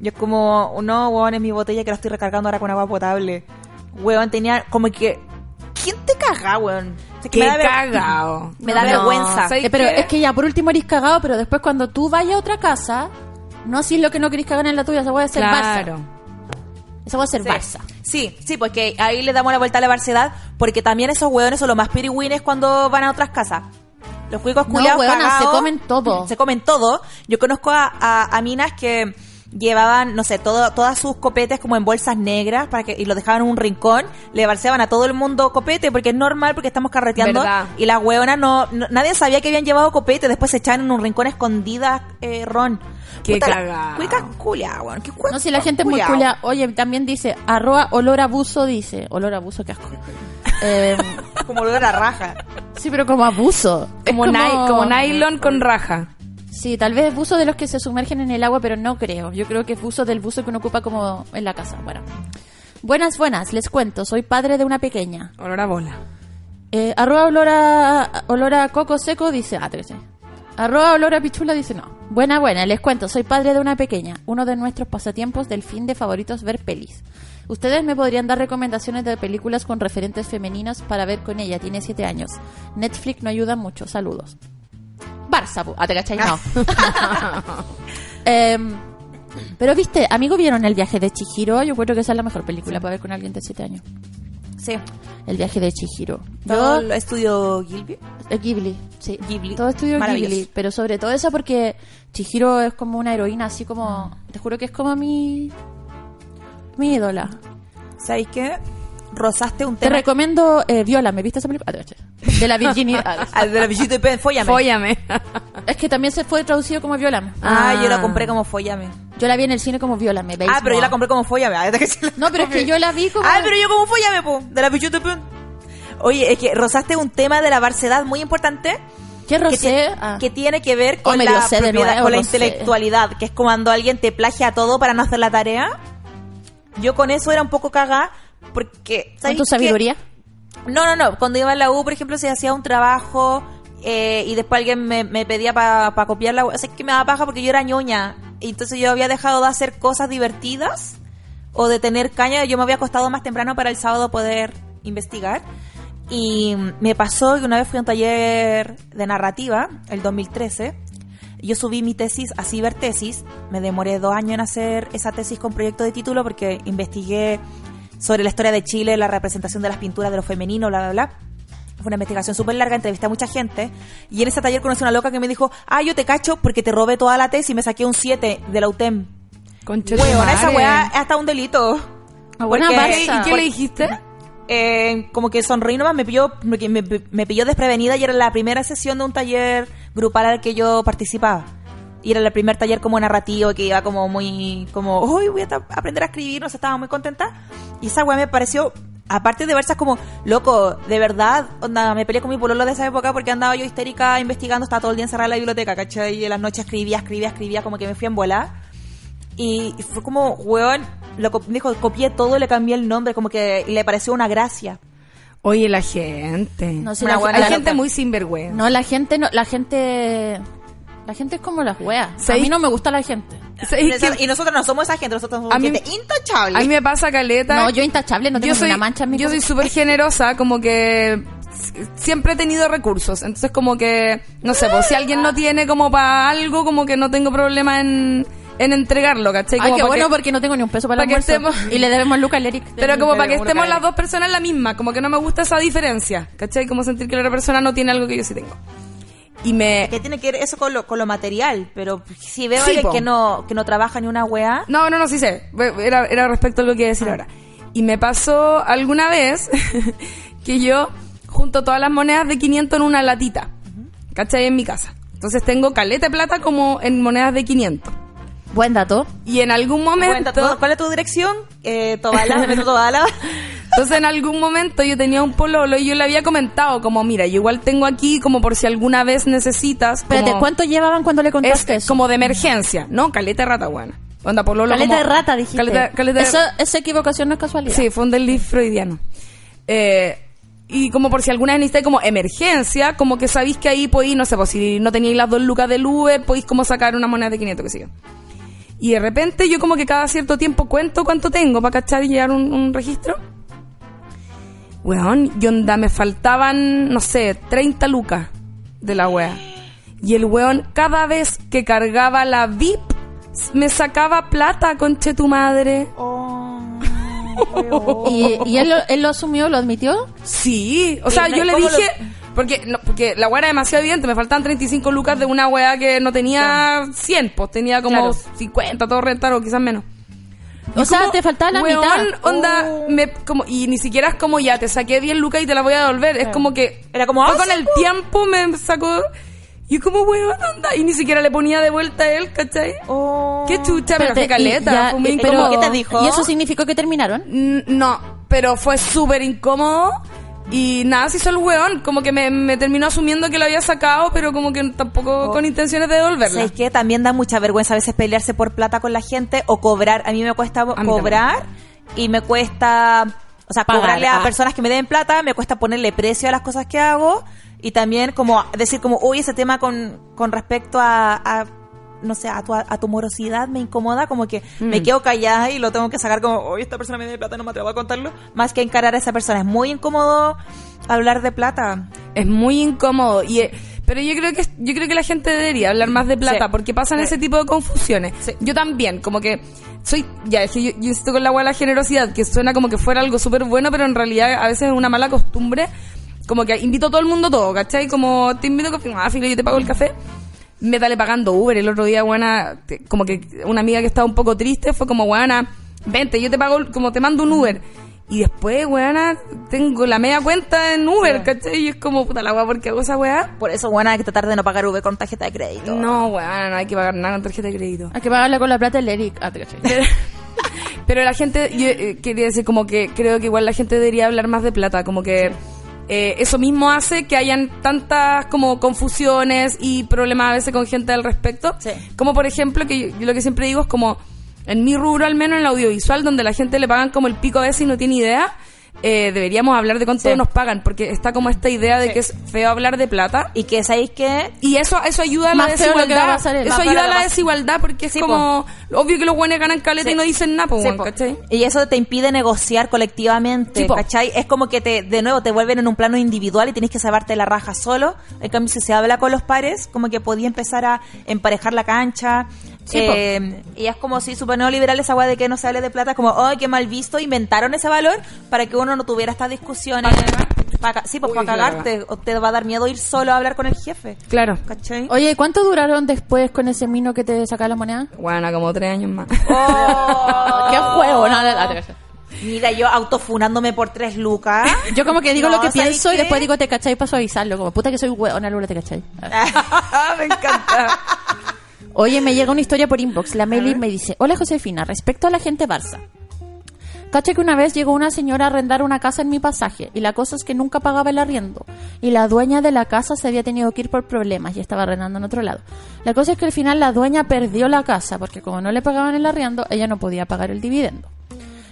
Y es como, no, weón, es mi botella que la estoy recargando ahora con agua potable. Weón, tenía como que... ¿Quién te caga, weón? Es que Qué me da ver- cagao. *laughs* Me da No, vergüenza. ¿sabes Eh, pero qué? es que ya por último eres cagado, pero después cuando tú vayas a otra casa, no si es lo que no querés cagar en la tuya, esa puede ser Claro. Barça. Esa puede ser Sí. Barça. Sí, sí, pues que ahí le damos la vuelta a la barcedad, porque también esos hueones son los más piriwines cuando van a otras casas. Los cuicos No, culiados cagados, se comen todo. Se comen todo. Yo conozco a, a- a minas que llevaban, no sé, todo, todas sus copetes como en bolsas negras para que y lo dejaban en un rincón, le balseaban a todo el mundo copete porque es normal porque estamos carreteando Verdad. y las hueonas no, no- nadie sabía que habían llevado copete, después se echaban en un rincón escondidas eh, ron. Qué Puta, la- cagao. Cuicas culiadas, weón, qué No, si la gente es muy culia. Oye, también dice, arroba olor a abuso, dice. Olor a abuso, qué asco. *laughs* Eh, Como olor a raja. sí, pero como abuso. Es Como, ni- como nylon con raja. Sí, tal vez es buzo de los que se sumergen en el agua, pero no creo. Yo creo que es buzo del buzo que uno ocupa como en la casa. Bueno. Buenas, buenas, les cuento. Soy padre de una pequeña. Olor a bola. Eh, arroba olor a, olor a coco seco dice, ah, caché. Arroba olor a pichula dice no. Buena, buena, les cuento, soy padre de una pequeña. Uno de nuestros pasatiempos del fin de favoritos ver pelis. Ustedes me podrían dar recomendaciones de películas con referentes femeninos para ver con ella. Tiene siete años. Netflix no ayuda mucho. Saludos. Barça, pu- ah, te cachai, no. *laughs* Em, pero viste, amigo, ¿vieron el viaje de Chihiro? Yo creo que esa es la mejor película para ver con alguien de siete años. Sí. El viaje de Chihiro. Todo Yo, el estudio Gilby. eh, Ghibli, sí. Ghibli. Todo estudio Maravilloso. Ghibli, pero sobre todo eso porque Chihiro es como una heroína, así como... Te juro que es como mi... Mi ídola. ¿Sabéis qué? Rozaste un Te tema. recomiendo eh, Viola, ¿me viste esa película? Ah, te caché. De la virginidad. *laughs* Al de la de Pen, Fóllame. Fóllame. *laughs* es que también se fue traducido como Viola. Ah, Ah. yo la compré como Fóllame. Yo la vi en el cine como Viola, me veis. Ah, pero yo la compré como Fóllame. Ah, te. No, pero es que yo la vi como... *laughs* Ah, pero yo como Fóllame, po. De la de Pen. Oye, es que rozaste un tema de la barcedad muy importante ¿Qué que, rosé? tie- Ah. que tiene que ver con la, propiedad- nuevo, con la intelectualidad, que es cuando alguien te plagia todo para no hacer la tarea. Yo con eso era un poco cagada porque... ¿Con ¿sabes tu sabiduría? No, no, no. Cuando iba a la U, por ejemplo, si hacía un trabajo eh, y después alguien me, me pedía para copiarla, o sea, es que me daba paja porque yo era ñoña. Y entonces yo había dejado de hacer cosas divertidas o de tener caña. Yo me había acostado más temprano para el sábado poder investigar. Y me pasó que una vez fui a un taller de narrativa, el 2013. Yo subí mi tesis a cibertesis. Me demoré dos años en hacer esa tesis con proyecto de título porque investigué sobre la historia de Chile, la representación de las pinturas de lo femenino, bla, bla, bla. Fue una investigación súper larga, entrevisté a mucha gente. Y en ese taller conocí a una loca que me dijo, ah, yo te cacho porque te robé toda la tesis y me saqué un 7 de la UTEM. Concha tu Weona, esa weá es hasta un delito. Ah, Porque-. ¿Y qué le dijiste? eh, como que sonreí nomás, me pilló, me, me, me pilló desprevenida y era la primera sesión de un taller grupal al que yo participaba. Y era el primer taller como narrativo que iba como muy, como, hoy voy a aprender a escribir, no sé, estaba muy contenta. Y esa weá me pareció, aparte de versas como, loco, de verdad, onda, me peleé con mi pololo de esa época porque andaba yo histérica investigando, estaba todo el día encerrada en la biblioteca, ¿cachai? Y en las noches escribía, escribía, escribía, como que me fui en bola. Y fue como, weón, lo co- dijo, copié todo y le cambié el nombre, como que le pareció una gracia. Oye, la gente. No sé, Una la, buena Hay la- gente muy sinvergüenza. No, la gente no, la gente... La gente es como las weas. A ¿Sabéis- mí no me gusta la gente. Y nosotros no somos esa gente, nosotros somos A mí- gente intachable. A mí me pasa, Caleta. No, yo intachable, no tengo ni una mancha en mi Yo soy súper generosa, como que siempre he tenido recursos. Entonces, como que, no sé, pues si alguien no tiene como para algo, como que no tengo problema en, en entregarlo, ¿cachai? Ay, qué bueno, que- porque no tengo ni un peso para el que estemos- Y le debemos Luca al Eric. *laughs* Pero como para que estemos las dos personas en la misma, como que no me gusta esa diferencia, ¿cachai? Como sentir que la otra persona no tiene algo que yo sí tengo. Y me... que tiene que ver eso con lo, con lo material, pero si veo Sí, alguien que no, que no trabaja ni una weá, No, no, no, sí sé. Era, era respecto a lo que iba a Ah. decir ahora. Y me pasó alguna vez *laughs* que yo junto todas las monedas de 500 en una latita. ¿Cachai? En mi casa. Entonces tengo caleta de plata como en monedas de 500. Buen dato. Y en algún momento... ¿cuál es tu dirección? Eh, Tobala, Metro *laughs* Tobala. Entonces en algún momento yo tenía un pololo y yo le había comentado como, mira, yo igual tengo aquí como por si alguna vez necesitas... Espérate, como- ¿cuánto llevaban cuando le es contaste eso? como de emergencia, ¿no? Caleta de rata, buena. Onda, pololo Caleta como- de rata, dijiste. Caleta, caleta de- Eso, esa equivocación no es casualidad. Sí, fue un desliz freudiano. Eh, y como por si alguna vez necesitáis como emergencia, como que sabéis que ahí podéis, no sé, pues si no teníais las dos lucas del Uber, podéis como sacar una moneda de 500, que sé yo. Y de repente yo como que cada cierto tiempo cuento cuánto tengo para cachar y llevar un, un registro. Weón, y onda, me faltaban, no sé, 30 lucas de la wea. Y el weón, cada vez que cargaba la VIP, me sacaba plata, conche tu madre. *laughs* ¿Y, y él, lo- él lo asumió, lo admitió? Sí, o sea, yo le ¿cómo dije, porque, no, porque la weá era demasiado evidente, me faltaban 35 lucas de una weá que no tenía 100, pues tenía como Claro. 50, todo rentado, quizás menos. O sea, como, te faltaba la weón, mitad. onda, Oh. me, como, y ni siquiera es como ya, te saqué 10 lucas y te la voy a devolver, es como que, Era como, fue ah, con sí, el po. tiempo me sacó, y como weón, onda, y ni siquiera le ponía de vuelta a él, ¿cachai? Oh. Qué chucha, pero qué caleta, y ya- fue muy y- incómodo. ¿Cómo que te dijo? ¿Y eso significó que terminaron? N- No, pero fue súper incómodo. Y nada, se hizo el weón. Como que me, me terminó asumiendo que lo había sacado, pero como que tampoco Oh. con intenciones de devolverla. ¿Sabes qué? También da mucha vergüenza a veces pelearse por plata con la gente o cobrar. A mí me cuesta mí cobrar y me cuesta, o sea, Pagar, cobrarle a ah. personas que me den plata, me cuesta ponerle precio a las cosas que hago y también como decir como, uy, ese tema con, con respecto a, a, no sé, a tu, a tu morosidad me incomoda, como que Mm. me quedo callada y lo tengo que sacar como, uy, esta persona me debe plata, no me atrevo a contarlo, más que encarar a esa persona. Es muy incómodo hablar de plata. Es muy incómodo. Y, eh, pero yo creo que yo creo que la gente debería hablar más de plata Sí. porque pasan Sí. ese tipo de confusiones. Sí. Yo también, como que soy, ya, es que yo, yo insisto con la la generosidad, que suena como que fuera algo súper bueno, pero en realidad a veces es una mala costumbre. Como que invito a todo el mundo todo, ¿cachai? Como te invito a café, ah, filo, yo te pago el café. Me dale pagando Uber. El otro día, buena, como que una amiga que estaba un poco triste fue como, buena, vente, yo te pago, como te mando un Uber. Y después, weana, tengo la media cuenta en Uber, ¿cachai? Y es como, puta la weá, ¿por qué hago esa weá? Por eso, bueno, hay que tratar de no pagar V con tarjeta de crédito. No, weana, no hay que pagar nada con tarjeta de crédito. Hay que pagarle con la plata del Eric. Ah, te caché. *laughs* Pero la gente, yo eh, quería decir como que creo que igual la gente debería hablar más de plata, como que eh, eso mismo hace que hayan tantas como confusiones y problemas a veces con gente al respecto. Sí. Como por ejemplo, que yo, yo lo que siempre digo es como en mi rubro, al menos en el audiovisual, donde la gente le pagan como el pico a veces y no tiene idea. Eh, deberíamos hablar de cuánto Sí. nos pagan, porque está como esta idea de Sí. que es feo hablar de plata. Y que sabéis que Y eso eso ayuda a la a desigualdad. Eso ayuda a la desigualdad porque es Sí, como obvio que los buenos ganan caleta y no dicen nada. Y eso te impide negociar colectivamente. ¿cachai? Es como que te, de nuevo te vuelven en un plano individual y tienes que saberte la raja solo. En cambio, si se habla con los pares, como que podía empezar a emparejar la cancha. Sí. Eh, y es como si super neoliberal esa weá de que no se hable de plata, como, ay, qué mal visto, inventaron ese valor para que uno no tuviera estas discusiones. Pa' ca- sí, pues Uy, para cagarte, o te va a dar miedo ir solo a hablar con el jefe. Claro. ¿Cachai? Oye, ¿cuánto duraron después con ese mino que te saca la moneda? Bueno, como tres años más. *laughs* Oh, *laughs* ¡Qué juego! No, Mira, yo autofunándome por tres lucas. *laughs* Yo como que digo No, lo que ¿sabes pienso y después digo te cachai para suavizarlo. Como puta que soy hueona, Lula, te cachai. Me encanta. Oye, me llega una historia por inbox. La Meli me dice, hola Josefina, respecto a la gente Barça. Cacha que una vez llegó una señora a arrendar una casa en mi pasaje y la cosa es que nunca pagaba el arriendo y la dueña de la casa se había tenido que ir por problemas y estaba arrendando en otro lado. La cosa es que al final la dueña perdió la casa porque como no le pagaban el arriendo, ella no podía pagar el dividendo.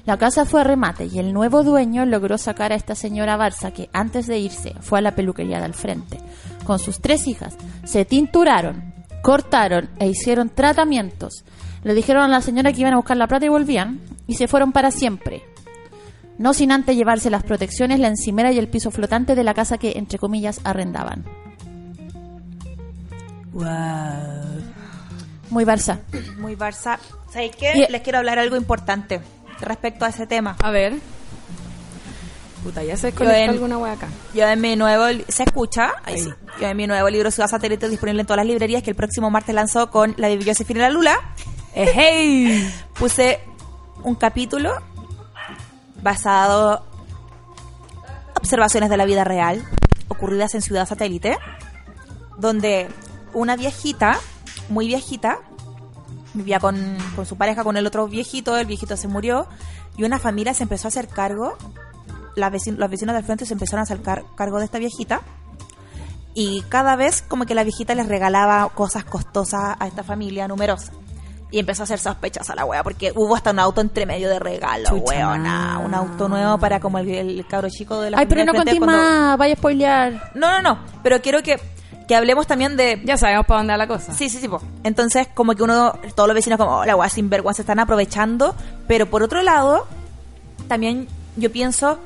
La casa fue a remate y el nuevo dueño logró sacar a esta señora Barça que antes de irse fue a la peluquería del frente con sus tres hijas. Se tinturaron, cortaron e hicieron tratamientos. Le dijeron a la señora que iban a buscar la plata y volvían y se fueron para siempre. No sin antes llevarse las protecciones, la encimera y el piso flotante de la casa que, entre comillas, arrendaban. Muy Barça. Muy Barça. ¿Sabéis qué? Y- Les quiero hablar algo importante respecto a ese tema. A ver. Puta, ya se Yo desconectó en- alguna wea acá. Yo en mi nuevo... ¿Se escucha? Ahí Ahí. sí. Yo en mi nuevo libro Ciudad Satélite disponible en todas las librerías que el próximo martes lanzó con la de Josefina la Lula. Eh, hey. *laughs* Puse un capítulo basado observaciones de la vida real ocurridas en Ciudad Satélite, donde una viejita, muy viejita, vivía con, con su pareja, con el otro viejito, el viejito se murió, y una familia se empezó a hacer cargo, la vecin- los vecinos del frente se empezaron a hacer car- cargo de esta viejita, y cada vez como que la viejita les regalaba cosas costosas a esta familia numerosa. Y empezó a hacer sospechas a la wea, porque hubo hasta un auto entre medio de regalo, Chucha weona. Un auto nuevo para como el, el cabro chico de la Ay, pero no conté cuando- más, vaya a spoilear. No, no, no. Pero quiero que, que hablemos también de... Ya sabemos para dónde va la cosa. Sí, sí, sí. po. Entonces, como que uno, todos los vecinos como, oh, la weá sinvergüenza están aprovechando. Pero por otro lado, también yo pienso,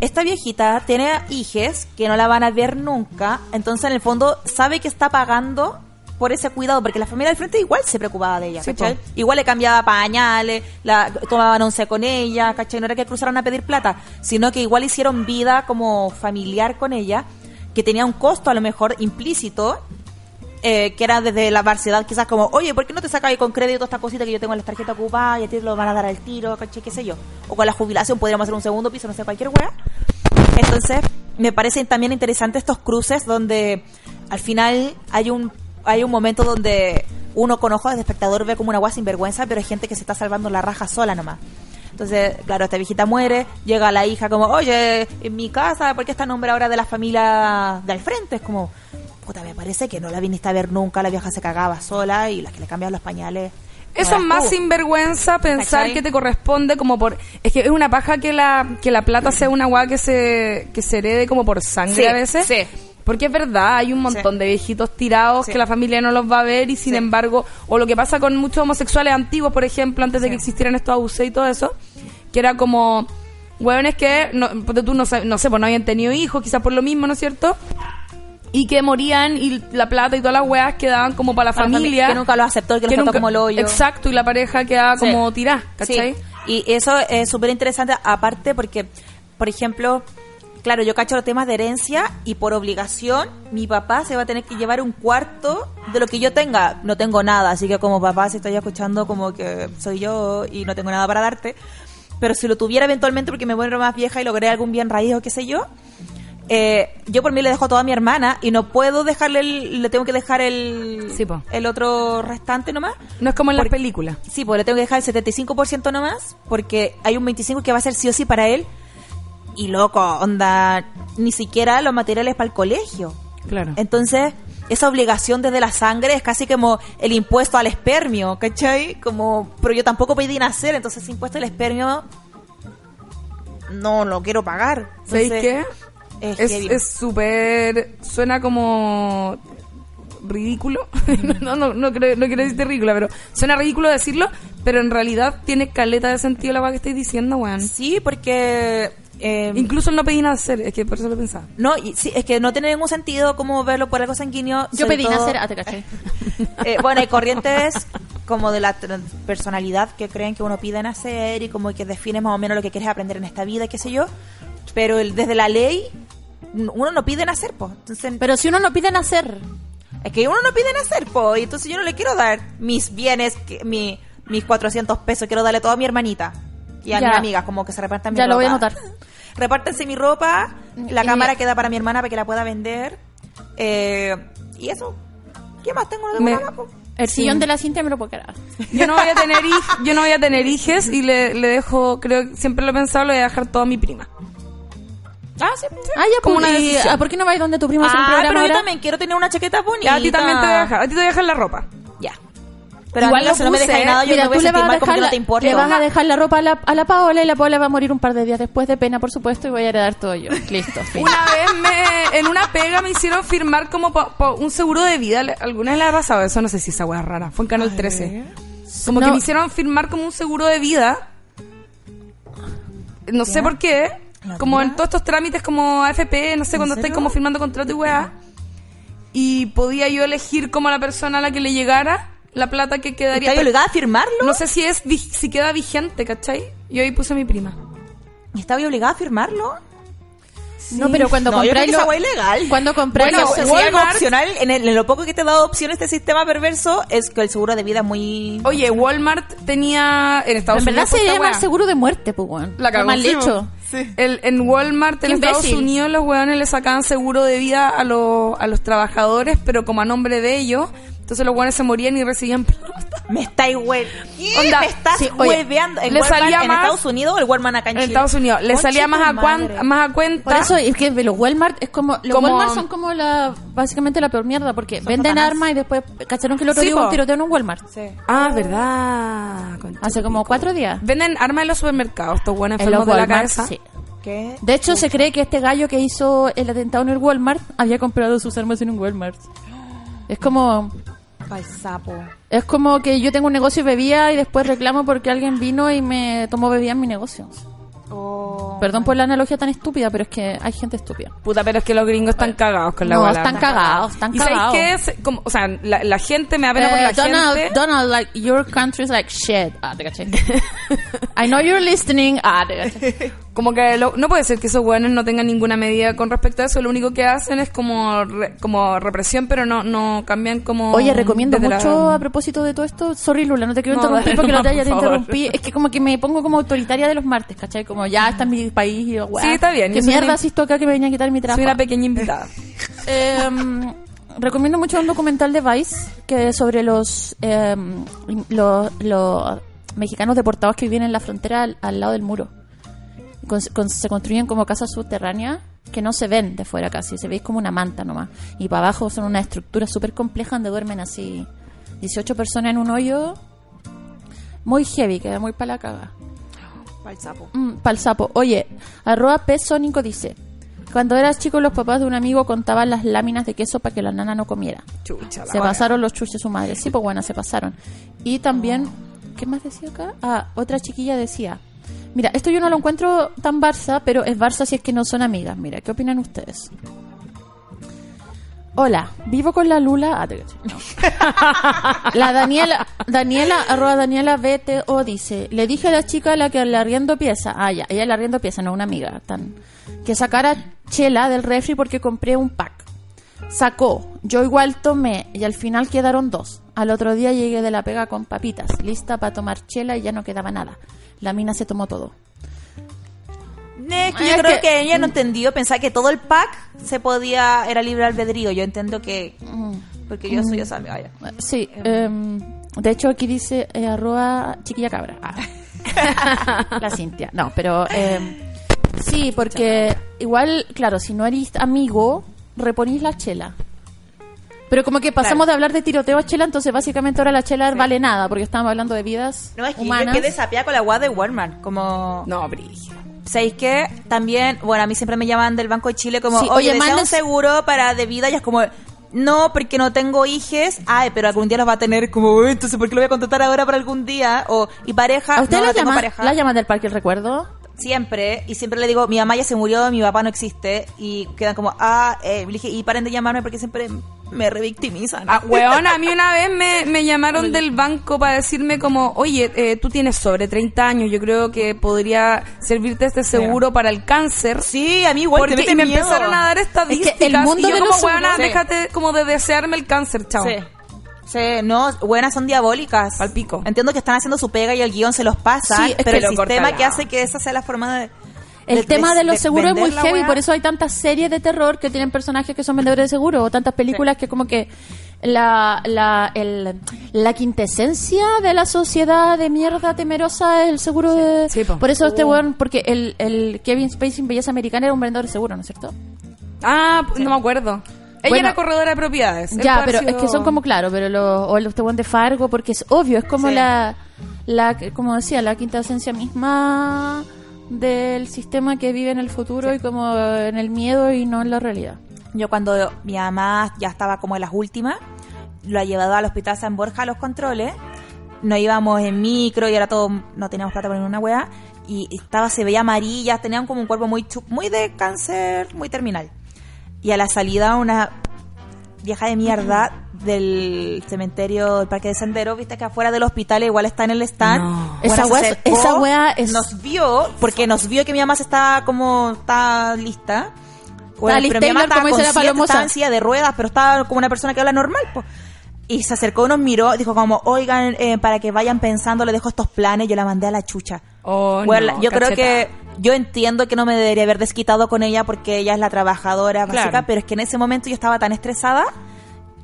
esta viejita tiene hijes que no la van a ver nunca. Entonces, en el fondo, sabe que está pagando por ese cuidado, porque la familia del frente igual se preocupaba de ella, Sí, ¿cachai? Igual le cambiaba pañales, la, tomaban once con ella, ¿cachai? No era que cruzaran a pedir plata, sino que igual hicieron vida como familiar con ella, que tenía un costo a lo mejor implícito, eh, que era desde la barciedad, quizás como, oye, ¿por qué no te sacas ahí con crédito esta cosita que yo tengo en la tarjeta ocupada y a ti lo van a dar al tiro, ¿cachai? ¿Qué sé yo? O con la jubilación podríamos hacer un segundo piso, no sé, cualquier wea. Entonces, me parecen también interesantes estos cruces donde al final hay un hay un momento donde uno con ojos de espectador ve como una agua sin vergüenza, pero hay gente que se está salvando la raja sola nomás. Entonces, claro, esta viejita muere, llega la hija como, oye, en mi casa, ¿por qué está nombre ahora de la familia del frente? Es como, puta, me parece que no la viniste a ver nunca, la vieja se cagaba sola y las que le cambiaban los pañales. Eso es más tú. sinvergüenza pensar ¿Cachai? que te corresponde como por... Es que es una paja que la, que la plata sea una guay que se, que se herede como por sangre Sí, a veces. sí. Porque es verdad, hay un montón Sí. de viejitos tirados Sí. que la familia no los va a ver y sin Sí. embargo, o lo que pasa con muchos homosexuales antiguos, por ejemplo, antes de que existieran estos abusos y todo eso, que era como, hueones que, no, tú no, no sé, pues no habían tenido hijos, quizás por lo mismo, ¿no es cierto? Y que morían y la plata y todas las weas quedaban como para la Para familia. que nunca lo aceptó, que, lo trató nunca- como el hoyo. Exacto, y la pareja quedaba Sí. como tirada, ¿cachai? Sí. Y eso es súper interesante, aparte porque, por ejemplo, claro, yo cacho los temas de herencia y por obligación mi papá se va a tener que llevar un cuarto de lo que yo tenga. No tengo nada, así que como papá, si estoy escuchando como que soy yo y no tengo nada para darte, pero si lo tuviera eventualmente porque me vuelvo más vieja y logré algún bien raíz o qué sé yo, eh, yo por mí le dejo todo a mi hermana y no puedo dejarle, el, le tengo que dejar el, Sí, el otro restante nomás. No es como en las películas. Sí, pues le tengo que dejar el 75% nomás, porque hay un 25% que va a ser sí o sí para él. Y loco, onda, ni siquiera los materiales para el colegio. Claro. Entonces, esa obligación desde la sangre es casi como el impuesto al espermio, ¿cachai? Como, pero yo tampoco pedí nacer, entonces ese impuesto al espermio no lo quiero pagar. ¿Sabéis Entonces, qué? Es súper... Suena como ridículo. *laughs* no, no, no, creo, no quiero decirte ridícula, pero suena ridículo decirlo, pero en realidad tiene caleta de sentido la cosa que estáis diciendo, weón. Sí, porque... eh, Incluso no pedí nacer, es que por eso lo pensaba. no, y sí, es que no tiene ningún sentido como verlo por algo sanguíneo. Yo pedí todo- nacer, ah, te caché. *laughs* Eh, bueno, hay corrientes como de la personalidad que creen que uno pide nacer y como que define más o menos lo que quieres aprender en esta vida, qué sé yo. Pero el- desde la ley, uno no pide nacer, pues. Entonces, Pero si uno no pide nacer, es que uno no pide nacer, pues. Y entonces yo no le quiero dar mis bienes, que, mi, mis 400 pesos, quiero darle todo a mi hermanita y a Ya. mis amigas, como que se repartan mi Ya ropa. lo voy a anotar. *laughs* Repártense mi ropa, la Y- cámara queda para mi hermana para que la pueda vender. Eh, y eso. ¿Qué más tengo? Me- po. el Sí. sillón de la Cintia me lo puedo quedar. Yo no voy a tener *laughs* hij- yo no voy a tener hijes y le, le dejo, creo que siempre lo he pensado, le voy a dejar todo a mi prima. Ah, sí. Ah, ya, Como pues, una decisión. ah, ¿por qué no vais donde tu primo hace un Ah, programa pero yo ahora? también quiero tener una chaqueta bonita. Ya, a ti también te voy a dejar, a ti te voy a dejar la ropa. Ya. Pero Igual si no me puse, dejáis nada, yo Mira, me voy tú a le sentir vas, a mal como dejar que no la, te importa. le vas a dejar la ropa a la, a la Paola y la Paola va a morir un par de días después de pena, por supuesto, y voy a heredar todo yo. *laughs* Listo, fin. Una vez me, en una pega me hicieron firmar como un seguro de vida. Le- ¿Alguna vez le ha pasado eso? No sé si esa es rara. Fue en Canal 13. Como que No. me hicieron firmar como un seguro de vida. No sé por qué. Como en todos estos trámites como AFP, no sé, cuando estáis como firmando contrato y weá. Y podía yo elegir como la persona a la que le llegara la plata que quedaría. ¿Estás obligada a firmarlo? No sé si es si queda vigente, ¿cachai? Yo ahí puse a mi prima. ¿Estaba obligada a firmarlo? No, pero cuando No, compráis lo- ilegal. Cuando compráis Bueno, los algo Walmart- opcional, en, el- en lo poco que te ha dado opción este sistema perverso, es que el seguro de vida es muy... Oye, Walmart tenía en Estados En verdad Unidos. se llama seguro de muerte, pues, weón. La cagó, mal sí, hecho. El, en Walmart, en Estados imbécil. Unidos, los weones le sacaban seguro de vida a, los a los trabajadores, pero como a nombre de ellos. Entonces los weones se morían y recibían plata. *laughs* Me estáis hue... ¿Qué? Onda, Me estás sí, oye, hueveando. ¿En le Walmart salía en más- Estados Unidos o el Walmart acá en En Chile? Estados Unidos. Le salía más a, cuan- más a cuenta. Por eso es que los Walmart es como los Como- Walmart son como la básicamente la peor mierda porque venden armas y después cacharon que el otro Sí, día hubo un tiroteo en un Walmart Sí. Ah, verdad. Concha hace como pico. cuatro días. Venden armas en los supermercados, estos buenos En enfermos los de la Walmart, cabeza. sí. ¿Qué? De hecho, se cree que este gallo que hizo el atentado en el Walmart había comprado sus armas en un Walmart. Es como Sapo. es como que yo tengo un negocio de bebida y después reclamo porque alguien vino y me tomó bebida en mi negocio. Oh. Perdón por la analogía tan estúpida, pero es que hay gente estúpida. Puta, pero es que los gringos están cagados con la No, están cagados, están ¿Y sabéis cagados. qué es? Como, o sea, la, la gente me da pena por Eh, la Donald, gente. Donald, like, your country's like shit. Ah, te caché. I know you're listening. Ah, te caché. Como que lo- no puede ser que esos weones no tengan ninguna medida con respecto a eso. Lo único que hacen es como re- como represión, pero no no cambian como. Oye, recomiendo la- mucho a propósito de todo esto. Sorry, Lula, no te quiero No, interrumpir dale porque la *laughs* otra ya te favor. interrumpí. Es que como que me pongo como autoritaria de los martes, ¿cachai? Como ya está en mi país y weá, Sí, está bien, ¿Qué mierda asisto acá que me venía a quitar mi trabajo? Soy una pequeña invitada. Em, recomiendo mucho un documental de Vice que es sobre los, em, los, los mexicanos deportados que viven en la frontera al, al lado del muro. Con- con- se construyen como casas subterráneas que no se ven de fuera casi, se veis como una manta nomás. Y para abajo son una estructura súper compleja donde duermen así 18 personas en un hoyo muy heavy, queda muy para la caga. Pa'l sapo. Mm, pa'l sapo. Oye, arroba Sónico dice, cuando eras chico los papás de un amigo contaban las láminas de queso para que la nana no comiera. Chucha, la Se pasaron los chuches su madre. Sí, pues bueno, se pasaron. Y también, ¿qué más decía acá? Ah, otra chiquilla decía, mira, esto yo no lo encuentro tan Barça, pero es Barça si es que no son amigas. Mira, ¿qué opinan ustedes? Hola, vivo con la Lula. Ah. No. *laughs* La Daniela, Daniela, arroba Daniela BTO dice, le dije a la chica a la que le arriendo pieza, ah ya, ella le arriendo pieza, no una amiga, tan, que sacara chela del refri porque compré un pack. Sacó, yo igual tomé y al final quedaron dos. Al otro día llegué de la pega con papitas, lista para tomar chela y ya no quedaba nada. La mina se tomó todo. Es que Es yo creo que- que, ella no entendió, pensaba que todo el pack se podía, era libre albedrío. Yo entiendo que, porque yo soy esa amiga. ya. Sí, em, de hecho aquí dice eh, arroba chiquilla cabra. Ah. *laughs* la Cintia. No, pero em, Sí, porque igual, claro, si no eres amigo, reponís la chela. Pero como que pasamos de hablar de tiroteo a chela, entonces básicamente ahora la chela vale nada, porque estábamos hablando de vidas No, es que humanas. yo quedé con la guada de Walmart. Como. No, brillo. ¿Sabéis qué? También, bueno, a mí siempre me llaman del Banco de Chile como, Sí, oye, oye, ¿desea un seguro para de vida? Y es como, no, porque no tengo hijes. Ay, pero algún día los va a tener como, "Uy, entonces, ¿por qué lo voy a contratar ahora para algún día? O, y pareja, ¿A usted no, la, no llama, pareja. la llaman del Parque el Recuerdo? Siempre, y siempre le digo, mi mamá ya se murió, mi papá no existe. Y quedan como, ah, eh, le dije, y paren de llamarme porque siempre me revictimizan. Ah, weón, a mí una vez me, me llamaron del banco para decirme como, oye, eh, tú tienes sobre 30 años, yo creo que podría servirte este seguro para el cáncer. Sí, a mí igual Porque te me miedo. empezaron a dar estadísticas Es que el mundo y yo de como, weona, Sí. déjate como de desearme el cáncer, chao. Sí. Sí, no, buenas son diabólicas. Pal pico. Entiendo que están haciendo su pega y el guion se los pasa, Sí, pero el sistema que hace que esa sea la forma de... El de- tema de, los seguros es muy heavy, por eso hay tantas series de terror que tienen personajes que son vendedores de seguros, o tantas películas que como que la, la, el- la quintesencia de la sociedad de mierda temerosa es el seguro de... Sí, po. por eso este weón, porque el, el Kevin Spacey en Belleza Americana era un vendedor de seguros, ¿no es cierto? Ah, pues no me acuerdo. Ella Bueno, era corredora de propiedades. Ya, pero es que son como, claro, pero o el este weón de Fargo, porque es obvio, es como Sí. la, la, como decía, la quinta esencia misma del sistema que vive en el futuro y como en el miedo y no en la realidad. Yo cuando mi mamá ya estaba como en las últimas, lo ha llevado al hospital San Borja a los controles, nos íbamos en micro y era todo, no teníamos plata para una weá, y estaba, se veía amarilla, tenían como un cuerpo muy muy de cáncer, muy terminal. Y a la salida una vieja de mierda del cementerio del Parque de Sendero, viste que afuera del hospital igual está en el stand. No. Esa wea- acercó, esa wea es- Nos vio, porque nos vio que mi mamá se estaba como, está lista. Bueno, pero mi mamá estaba como dice la consciente, palomosa. estaba en silla de ruedas, pero estaba como una persona que habla normal, pues. Y se acercó, nos miró, dijo como, oigan, eh, para que vayan pensando, le dejo estos planes, yo la mandé a la chucha. Oh, Bueno, no, yo creo que, yo entiendo que no me debería haber desquitado con ella porque ella es la trabajadora básica, Claro. pero es que en ese momento yo estaba tan estresada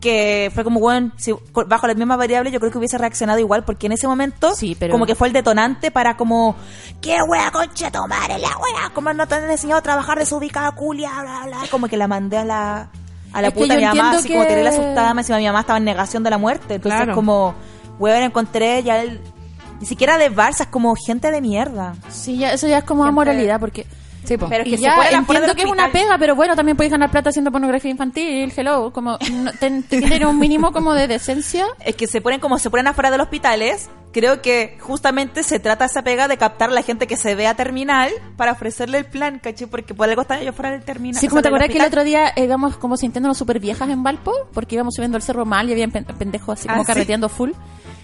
que fue como, bueno, si, bajo las mismas variables yo creo que hubiese reaccionado igual porque en ese momento Sí, pero- como que fue el detonante para como, ¿qué wea concha tomar la wea? Como no te han enseñado a trabajar desubicada, culia, bla, bla? Como que la mandé a la, a la Es puta mi mamá, así como que- terrible asustada, me decía mi mamá estaba en negación de la muerte. Entonces Claro. como, weón, encontré ya el, ni siquiera de Barça, es como gente de mierda. Sí, ya, eso ya es como Siempre- amoralidad, porque... Sí, po. Pero es que se ya afuera entiendo que es una pega, pero bueno, también podéis ganar plata haciendo pornografía infantil, hello, como no, ten- ten- tener un mínimo como de decencia. es que se ponen como se ponen afuera de los hospitales. Creo que justamente se trata esa pega de captar a la gente que se vea terminal para ofrecerle el plan, ¿caché? Porque por algo están ellos fuera del terminal. Sí, como te acuerdas que el otro día eh, íbamos como sintiéndonos súper viejas en Valpo, porque íbamos subiendo el cerro mal y había pen- pendejos así como Ah, sí. carreteando full.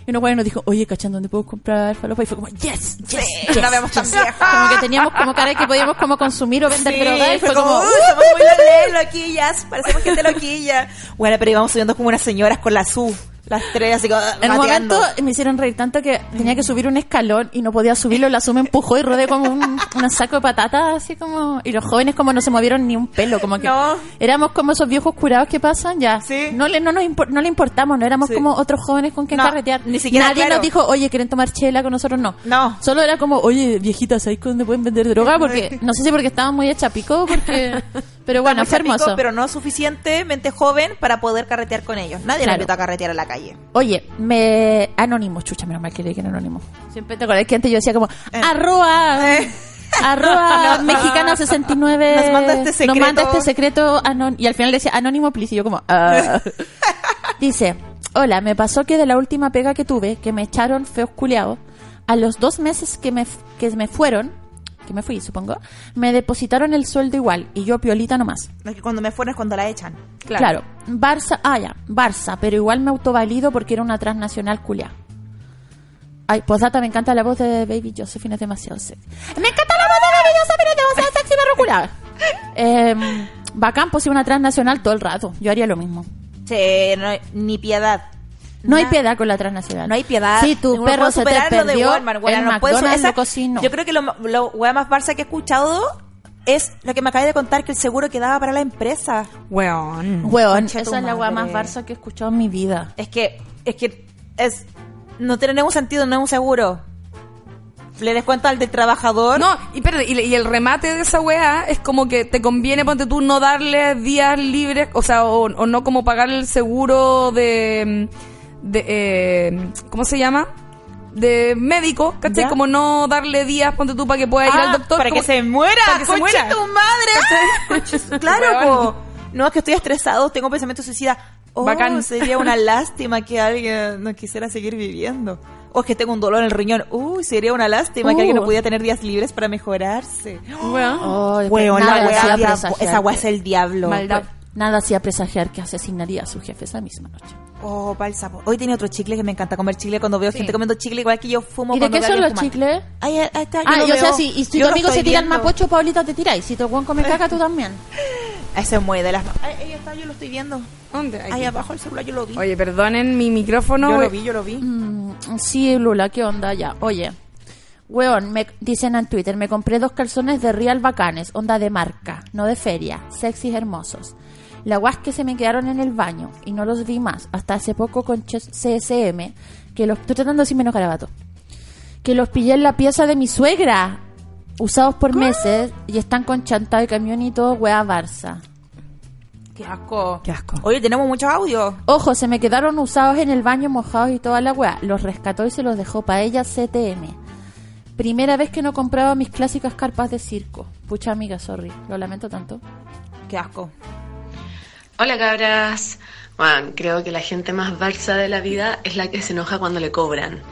Y uno nos dijo, oye, ¿cachán dónde puedo comprar falopa? Y fue como, yes, yes, Sí, yes, no veamos tan yes". Como que teníamos como cara de que podíamos como consumir o vender Sí, droga y fue, fue como, como, "Uy, somos muy loquillas, parecemos gente loquilla. Bueno, pero íbamos subiendo como unas señoras con la SU, las tres así como En un momento me hicieron reír tanto que tenía que subir un escalón y no podía subirlo, la suma empujó y rodé como un, un saco de patatas, así como... Y los jóvenes como no se movieron ni un pelo, como que No. éramos como esos viejos curados que pasan, ya. Sí. No le, no, nos impor- no le importamos, no éramos Sí. como otros jóvenes con quien No, carretear. ni siquiera, Nadie claro. nos dijo, oye, ¿quieren tomar chela con nosotros? No. No. Solo era como, oye, viejitas, ¿sabéis dónde pueden vender droga? Porque, no sé si porque estaban muy hecha pico, porque... *laughs* Pero bueno, fue hermoso. pero no suficientemente joven para poder carretear con ellos. Nadie Claro. le invitó a carretear a la calle. Oye, me... Anónimo, chucha, menos mal que que era anónimo. Siempre te acuerdas que antes yo decía como, Eh. arroba, Eh. *laughs* arroba No. mexicana 69. Nos manda este secreto. Nos manda este secreto y al final decía anónimo, please, y yo como, ah. *laughs* Dice, hola, me pasó que de la última pega que tuve, que me echaron feos culiados, a los dos meses que me, que me fueron, que me fui, supongo, me depositaron el sueldo igual y yo piolita nomás. No es que cuando me fueron es cuando la echan. Claro. Barça, ah, ya, Barça, pero igual me autovalido porque era una transnacional culia. Ay, posdata, me encanta la voz de Baby Josephine, es demasiado sexy. Me encanta la voz de Baby Josephine, es demasiado sexy, perro culiao. Eh, bacán, pues una transnacional todo el rato. Yo haría lo mismo. Sí, no ni piedad. No hay piedad con la transnacional. No hay piedad. Si tu perro puede se te superar lo de perdió, Walmart, el no puede McDonald's esa- lo cocinó. Yo creo que lo, lo wea más Barça que he escuchado es lo que me acabas de contar, que el seguro quedaba para la empresa. Weón. Weón, esa es la weá más. Barça que he escuchado en mi vida. Es que, es que, es, no tiene ningún sentido, no es un seguro. le descuento al del trabajador. No, y, le- y el remate de esa weá es como que te conviene, ponte tú, no darle días libres, o sea, o, o no como pagar el seguro de. De eh, ¿Cómo se llama? De médico, ¿cachai? Ya. Como no darle días, ponte tú, para que pueda ir Ah, al doctor. Para que se muera. Para que se muera. tu madre. Conche- claro. *laughs* No, es que estoy estresado, tengo pensamiento suicida. Oh, Bacán. sería una *laughs* lástima que alguien no quisiera seguir viviendo. O es que tengo un dolor en el riñón. Uy, sería una lástima que alguien no Uh. pudiera tener días libres para mejorarse. *gasps* Weón. Ay, Weón, la nada wea esa que- es el diablo. Maldad. Nada hacía presagiar que asesinaría a su jefe esa misma noche. Oh, bálsamo. Hoy tenía otro chicle que me encanta comer chicle cuando veo gente comiendo chicle igual que yo fumo ¿Y de qué son los chicles? fumar. Ahí, ahí está, yo Ah, lo y o sea, si, y si Yo tu lo amigo estoy se tira el viendo. mapocho, Paulita te tiráis. Si tu Juan come caca, tú también. Ese mueve de las. Ahí, está, yo lo estoy viendo. ¿Dónde? Ahí abajo el celular yo lo vi. Oye, perdonen mi micrófono. yo we- lo vi, yo lo vi. Mm, sí, Lula, ¿qué onda ya? Oye, weón, me dicen en Twitter, me compré dos calzones de Real Bacanes, onda de marca, no de feria, sexys hermosos. La guas que se me quedaron en el baño y no los vi más hasta hace poco con CSM, que los estoy tratando de decir menos garabato. Que los pillé en la pieza de mi suegra, usados por meses y están con chanta de camión y todo, wea Barça. Qué asco. Qué asco. Oye, tenemos muchos audios. Ojo, se me quedaron usados en el baño, mojados y toda la weá. Los rescató y se los dejó para ella CTM. Primera vez que no compraba mis clásicas carpas de circo. Pucha amiga, sorry. Lo lamento tanto. Qué asco. Hola cabras. Juan, creo que la gente más balsa de la vida es la que se enoja cuando le cobran.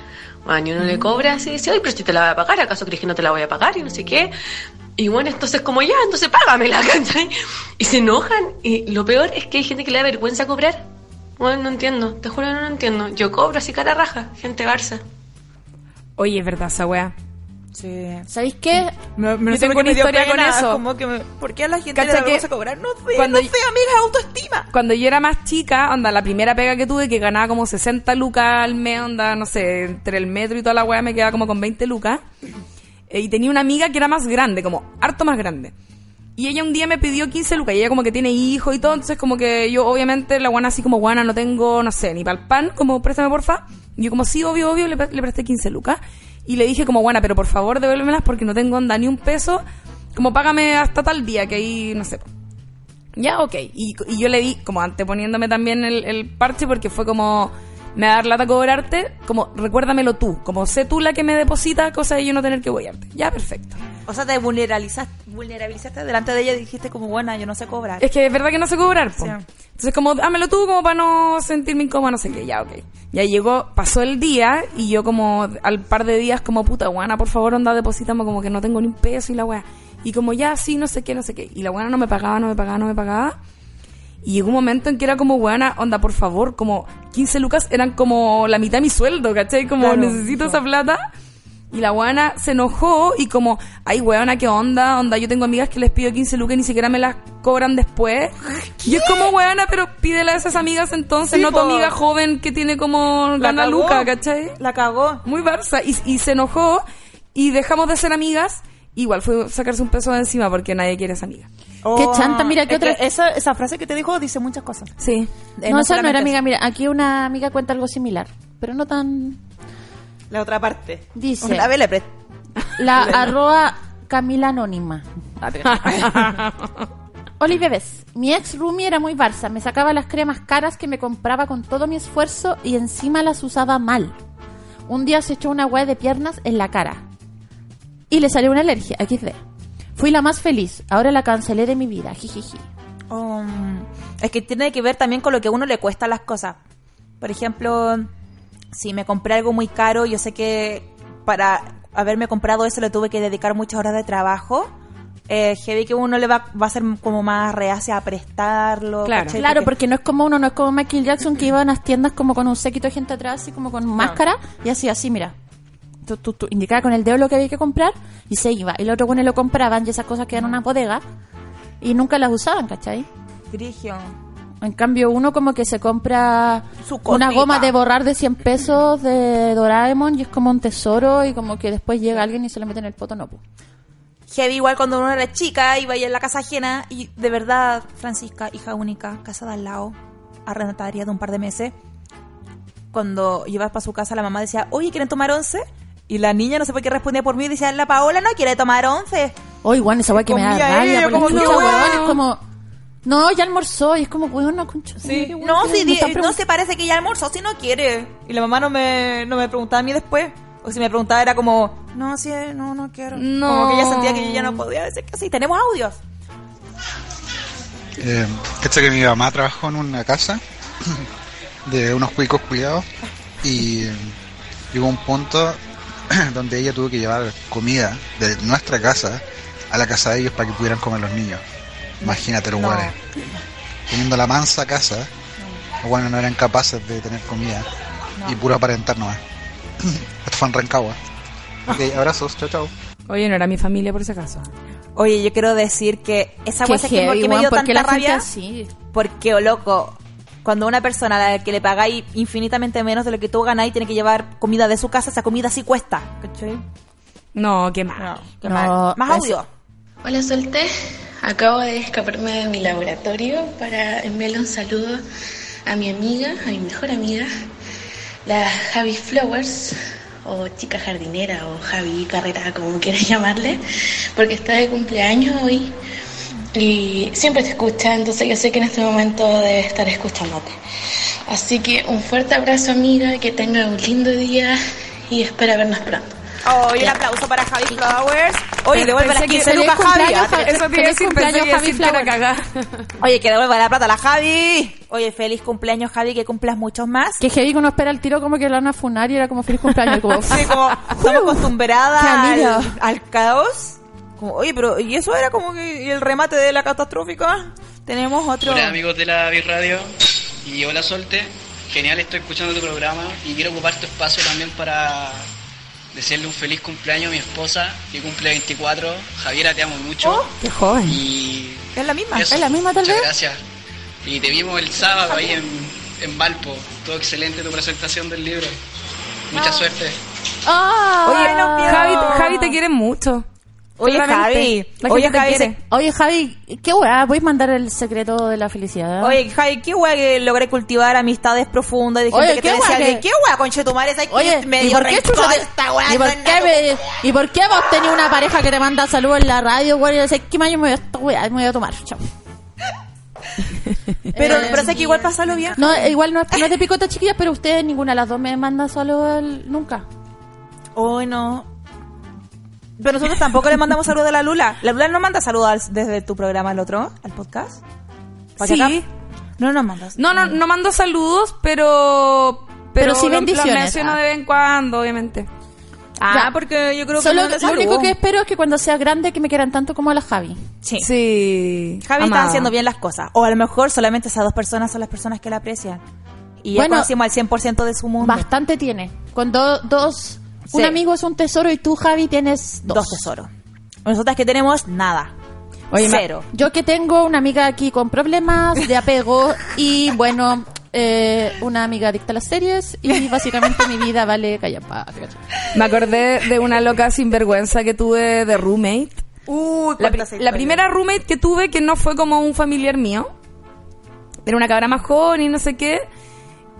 Juan, y uno le cobra así, dice, ay, pero si te la voy a pagar, ¿acaso crees que no te la voy a pagar? Y no sé qué. Y bueno, entonces como ya, entonces págamela, *laughs* ¿cachai? Y se enojan. Y lo peor es que hay gente que le da vergüenza cobrar. Bueno, no entiendo, te juro que no lo entiendo. Yo cobro así cara raja, gente Barça. Oye, es verdad esa weá. Sí. ¿Sabéis qué? Me, me Yo tengo una historia con eso. Como que me- ¿Por qué a la gente le que vergüenza cobrar? No sé, cuando no sé, amiga, autoestima. Cuando yo era más chica, onda, la primera pega que tuve, que ganaba como 60 lucas al mes, onda, no sé, entre el metro y toda la weá me quedaba como con 20 lucas. Eh, y tenía una amiga que era más grande, como harto más grande. Y ella un día me pidió 15 lucas, y ella como que tiene hijo y todo, entonces como que yo obviamente la guana así como guana no tengo, no sé, ni para el pan, como préstame porfa. Y yo como sí, obvio, obvio, le, pre- le presté 15 lucas. Y le dije como guana, pero por favor devuélvemelas porque no tengo onda ni un peso, como págame hasta tal día, que ahí, no sé. Ya, ok. Y, y yo le di, como anteponiéndome también el, el parche, porque fue como, me va a dar lata cobrarte, como, recuérdamelo tú, como sé tú la que me deposita, cosa de yo no tener que guiarte. Ya, perfecto. O sea, te vulnerabilizaste, vulnerabilizaste delante de ella y dijiste como, buena, yo no sé cobrar. Es que es verdad que no sé cobrar, po. Sí. Entonces, como, dámelo tú, como para no sentirme incómoda, no sé qué, ya, ok. Ya llegó, pasó el día, y yo como, al par de días, como, puta, guana, por favor, onda, deposítame, como que no tengo ni un peso y la weá. Y como, ya, sí, no sé qué, no sé qué. Y la buena no me pagaba, no me pagaba, no me pagaba. Y llegó un momento en que era como, buena, onda, por favor, como 15 lucas eran como la mitad de mi sueldo, ¿cachai? Como Claro. necesito esa plata. Y la buena se enojó y como, ay, weona, ¿qué onda? Onda, yo tengo amigas que les pido 15 lucas y ni siquiera me las cobran después. Y es como, weona, pero pídele a esas amigas entonces, Sí, no tu po. amiga joven que tiene como La gana cagó. luca, ¿cachai? La cagó. Muy Barça. Y, y se enojó y dejamos de ser amigas. Igual fue sacarse un peso de encima porque nadie quiere a esa amiga. Qué chanta, mira, ¿qué otra- Esa, esa frase que te dijo dice muchas cosas. Sí. Eh, no, esa no era amiga. eso. Mira, aquí una amiga cuenta algo similar, pero no tan... La otra parte. Dice- Una vez le presté. La *laughs* arroba Camila Anónima. *laughs* Oli bebés, mi ex roomie era muy Barça, me sacaba las cremas caras que me compraba con todo mi esfuerzo y encima las usaba mal. Un día se echó una hueá de piernas en la cara y le salió una alergia, XD. Fui la más feliz, ahora la cancelé de mi vida, jijiji. Um, es que tiene que ver también con lo que a uno le cuesta las cosas. Por ejemplo, si me compré algo muy caro, yo sé que para haberme comprado eso le tuve que dedicar muchas horas de trabajo. Eh, heavy que uno le va, va a ser como más reacia a prestarlo. Claro. ¿cachai? Claro, porque no es como uno, no es como Michael Jackson que iba a las tiendas como con un séquito de gente atrás, así como con máscara, y así, así, mira. Tú, tú- tú indicaba con el dedo lo que había que comprar y se iba. Y los otros buenos lo compraban y esas cosas quedan en una bodega y nunca las usaban, ¿cachai? Grigio. En cambio, uno como que se compra Su una goma de borrar de 100 pesos de Doraemon y es como un tesoro y como que después llega alguien y se lo mete en el poto, no, pu. Heavy igual cuando uno era chica, iba ahí en la casa ajena y de verdad, Francisca, hija única, casada al lado, arrendataria de un par de meses, cuando ibas para su casa la mamá decía, oye, ¿quieren tomar once? Y la niña no sé por qué respondía por mí y decía, la Paola no quiere tomar once. Oye, igual esa weá que me da Comía rabia ella, por la como, chucha, no, weón. weón. Es como, no, ya almorzó. Y es como, weón, no, concha. Sí. weón, No, que si me di- están no preguntando. se parece que ya almorzó si no quiere. Y la mamá no me, no me preguntaba a mí después. O si me preguntaba era como, no, si no, no quiero. No. Como que ella sentía que yo ya no podía decir que sí. Tenemos audios. Eh, cacha que mi mamá trabajó en una casa de unos cuicos cuidados y eh, llegó un punto *clears throat* donde ella tuvo que llevar comida de nuestra casa a la casa de ellos para que pudieran comer los niños. Imagínate los No. guanes. Teniendo la mansa casa, los guanes no eran capaces de tener comida y puro aparentar nomás. *clears throat* Esto fue en Rancagua. Ok, abrazos, chao chao. Oye, no era mi familia por si acaso. Oye, yo quiero decir que esa cosa que, me dio ¿por qué tanta rabia. así? Porque, oh, loco, cuando una persona a la que le pagáis infinitamente menos de lo que tú ganáis tiene que llevar comida de su casa, esa comida sí cuesta. ¿Cachai? No, qué mal. No, qué No, mal. Más es- audio. Hola Solte, acabo de escaparme de mi laboratorio para enviarle un saludo a mi amiga, a mi mejor amiga, la Javi Flowers, o chica jardinera, o Javi Carrera, como quieras *laughs* llamarle, porque está de cumpleaños hoy y siempre te escucha, entonces yo sé que en este momento debe estar escuchándote. Así que un fuerte abrazo amiga, que tenga un lindo día y espera vernos pronto. Oye, un aplauso para Javi Flowers. Oye, devuelve las que 15 feliz lucas, Javi. Javi. Eso Feliz decir, cumpleaños, Javi. Oye, que devuelva la plata a la Javi. Oye, feliz cumpleaños, Javi, que cumplas muchos más. Que que uno espera el tiro como que la van a funar y era como feliz cumpleaños. Como, Sí, como *laughs* estamos acostumbradas al, al caos. Como, oye, pero ¿y eso era como que el remate de la catastrófica? Tenemos otro. Hola amigos de la Radio y hola Solte, genial estoy escuchando tu programa y quiero ocupar tu espacio también para desearle un feliz cumpleaños a mi esposa que cumple 24, Javiera te amo mucho Oh. Qué joven. y Es la misma. eso, ¿Es la misma, tal muchas vez? gracias y te vimos el sábado ahí en, en Valpo, todo excelente tu presentación del libro, mucha suerte. Ah, Oye, no. Javi, Javi te quiere mucho. Oye. Javi. Oye, Javi. Oye, Javi, qué weá, ¿puedes mandar el secreto de la felicidad? Oye, Javi, qué guay que logré cultivar amistades profundas de gente Oye, que qué te decía que- qué guay, conchetumare, ¿sabes Oye, que me ¿y por qué chucha te- esta weá? ¿Y por qué, me- ¿Y por qué vos tenés una pareja que te manda saludos en la radio, güey? Y dices, ¿qué mayo me voy a esta weá? Me voy a tomar, chao. *laughs* Pero, Eh, pero sé que igual pasarlo bien. No, igual no, es- no es de picota, chiquillas, pero ustedes ninguna de las dos me manda saludos al- nunca. Hoy no. Pero nosotros tampoco le mandamos saludos a la Lula. La Lula no manda saludos al- desde tu programa al otro, al podcast. ¿Para Sí. No nos mandas. No, no, no mando saludos, pero... Pero sí lo- lo bendiciones, menciono ah. de vez en cuando, obviamente. Ah, Ya. porque yo creo que Solo, no lo único que espero es que cuando sea grande que me quieran tanto como a la Javi. Sí. Sí. Javi amada. está haciendo bien las cosas. O a lo mejor solamente esas dos personas son las personas que la aprecian. Y ya Bueno, conocimos al 100% de su mundo. Bastante tiene. Con do- dos... Un Sí. amigo es un tesoro y tú, Javi, tienes dos. Dos tesoros. Nosotras que tenemos, nada. Oye, ma- Cero. Yo que tengo una amiga aquí con problemas de apego *laughs* y bueno, eh, una amiga adicta a las series y *laughs* básicamente mi vida vale callampa. Me acordé de una loca sinvergüenza que tuve de roommate. Uy, La, la primera roommate que tuve que no fue como un familiar mío. Era una cabra más joven y no sé qué.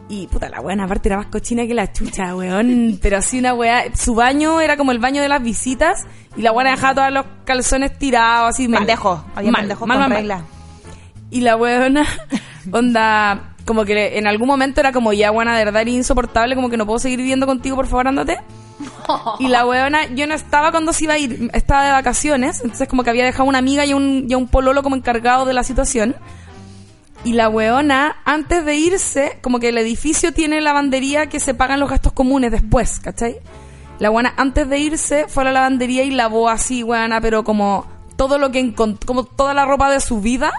Y puta, la buena aparte era más cochina que la chucha, weón. Pero así una weá. Su baño era como el baño de las visitas. Y la buena dejaba todos los calzones tirados, así. Pendejo. Había pendejo con mal. Y la weona, *laughs* onda, como que en algún momento era como ya buena, de verdad era insoportable, como que no puedo seguir viviendo contigo, por favor, ándate. *laughs* Y la weona, yo no estaba cuando se iba a ir, estaba de vacaciones, entonces como que había dejado una amiga y un, y un pololo como encargado de la situación. Y la weona, antes de irse, como que el edificio tiene lavandería que se pagan los gastos comunes después, ¿cachai? La weona, antes de irse, fue a la lavandería y lavó así, weona, pero como todo lo que encontró, como toda la ropa de su vida.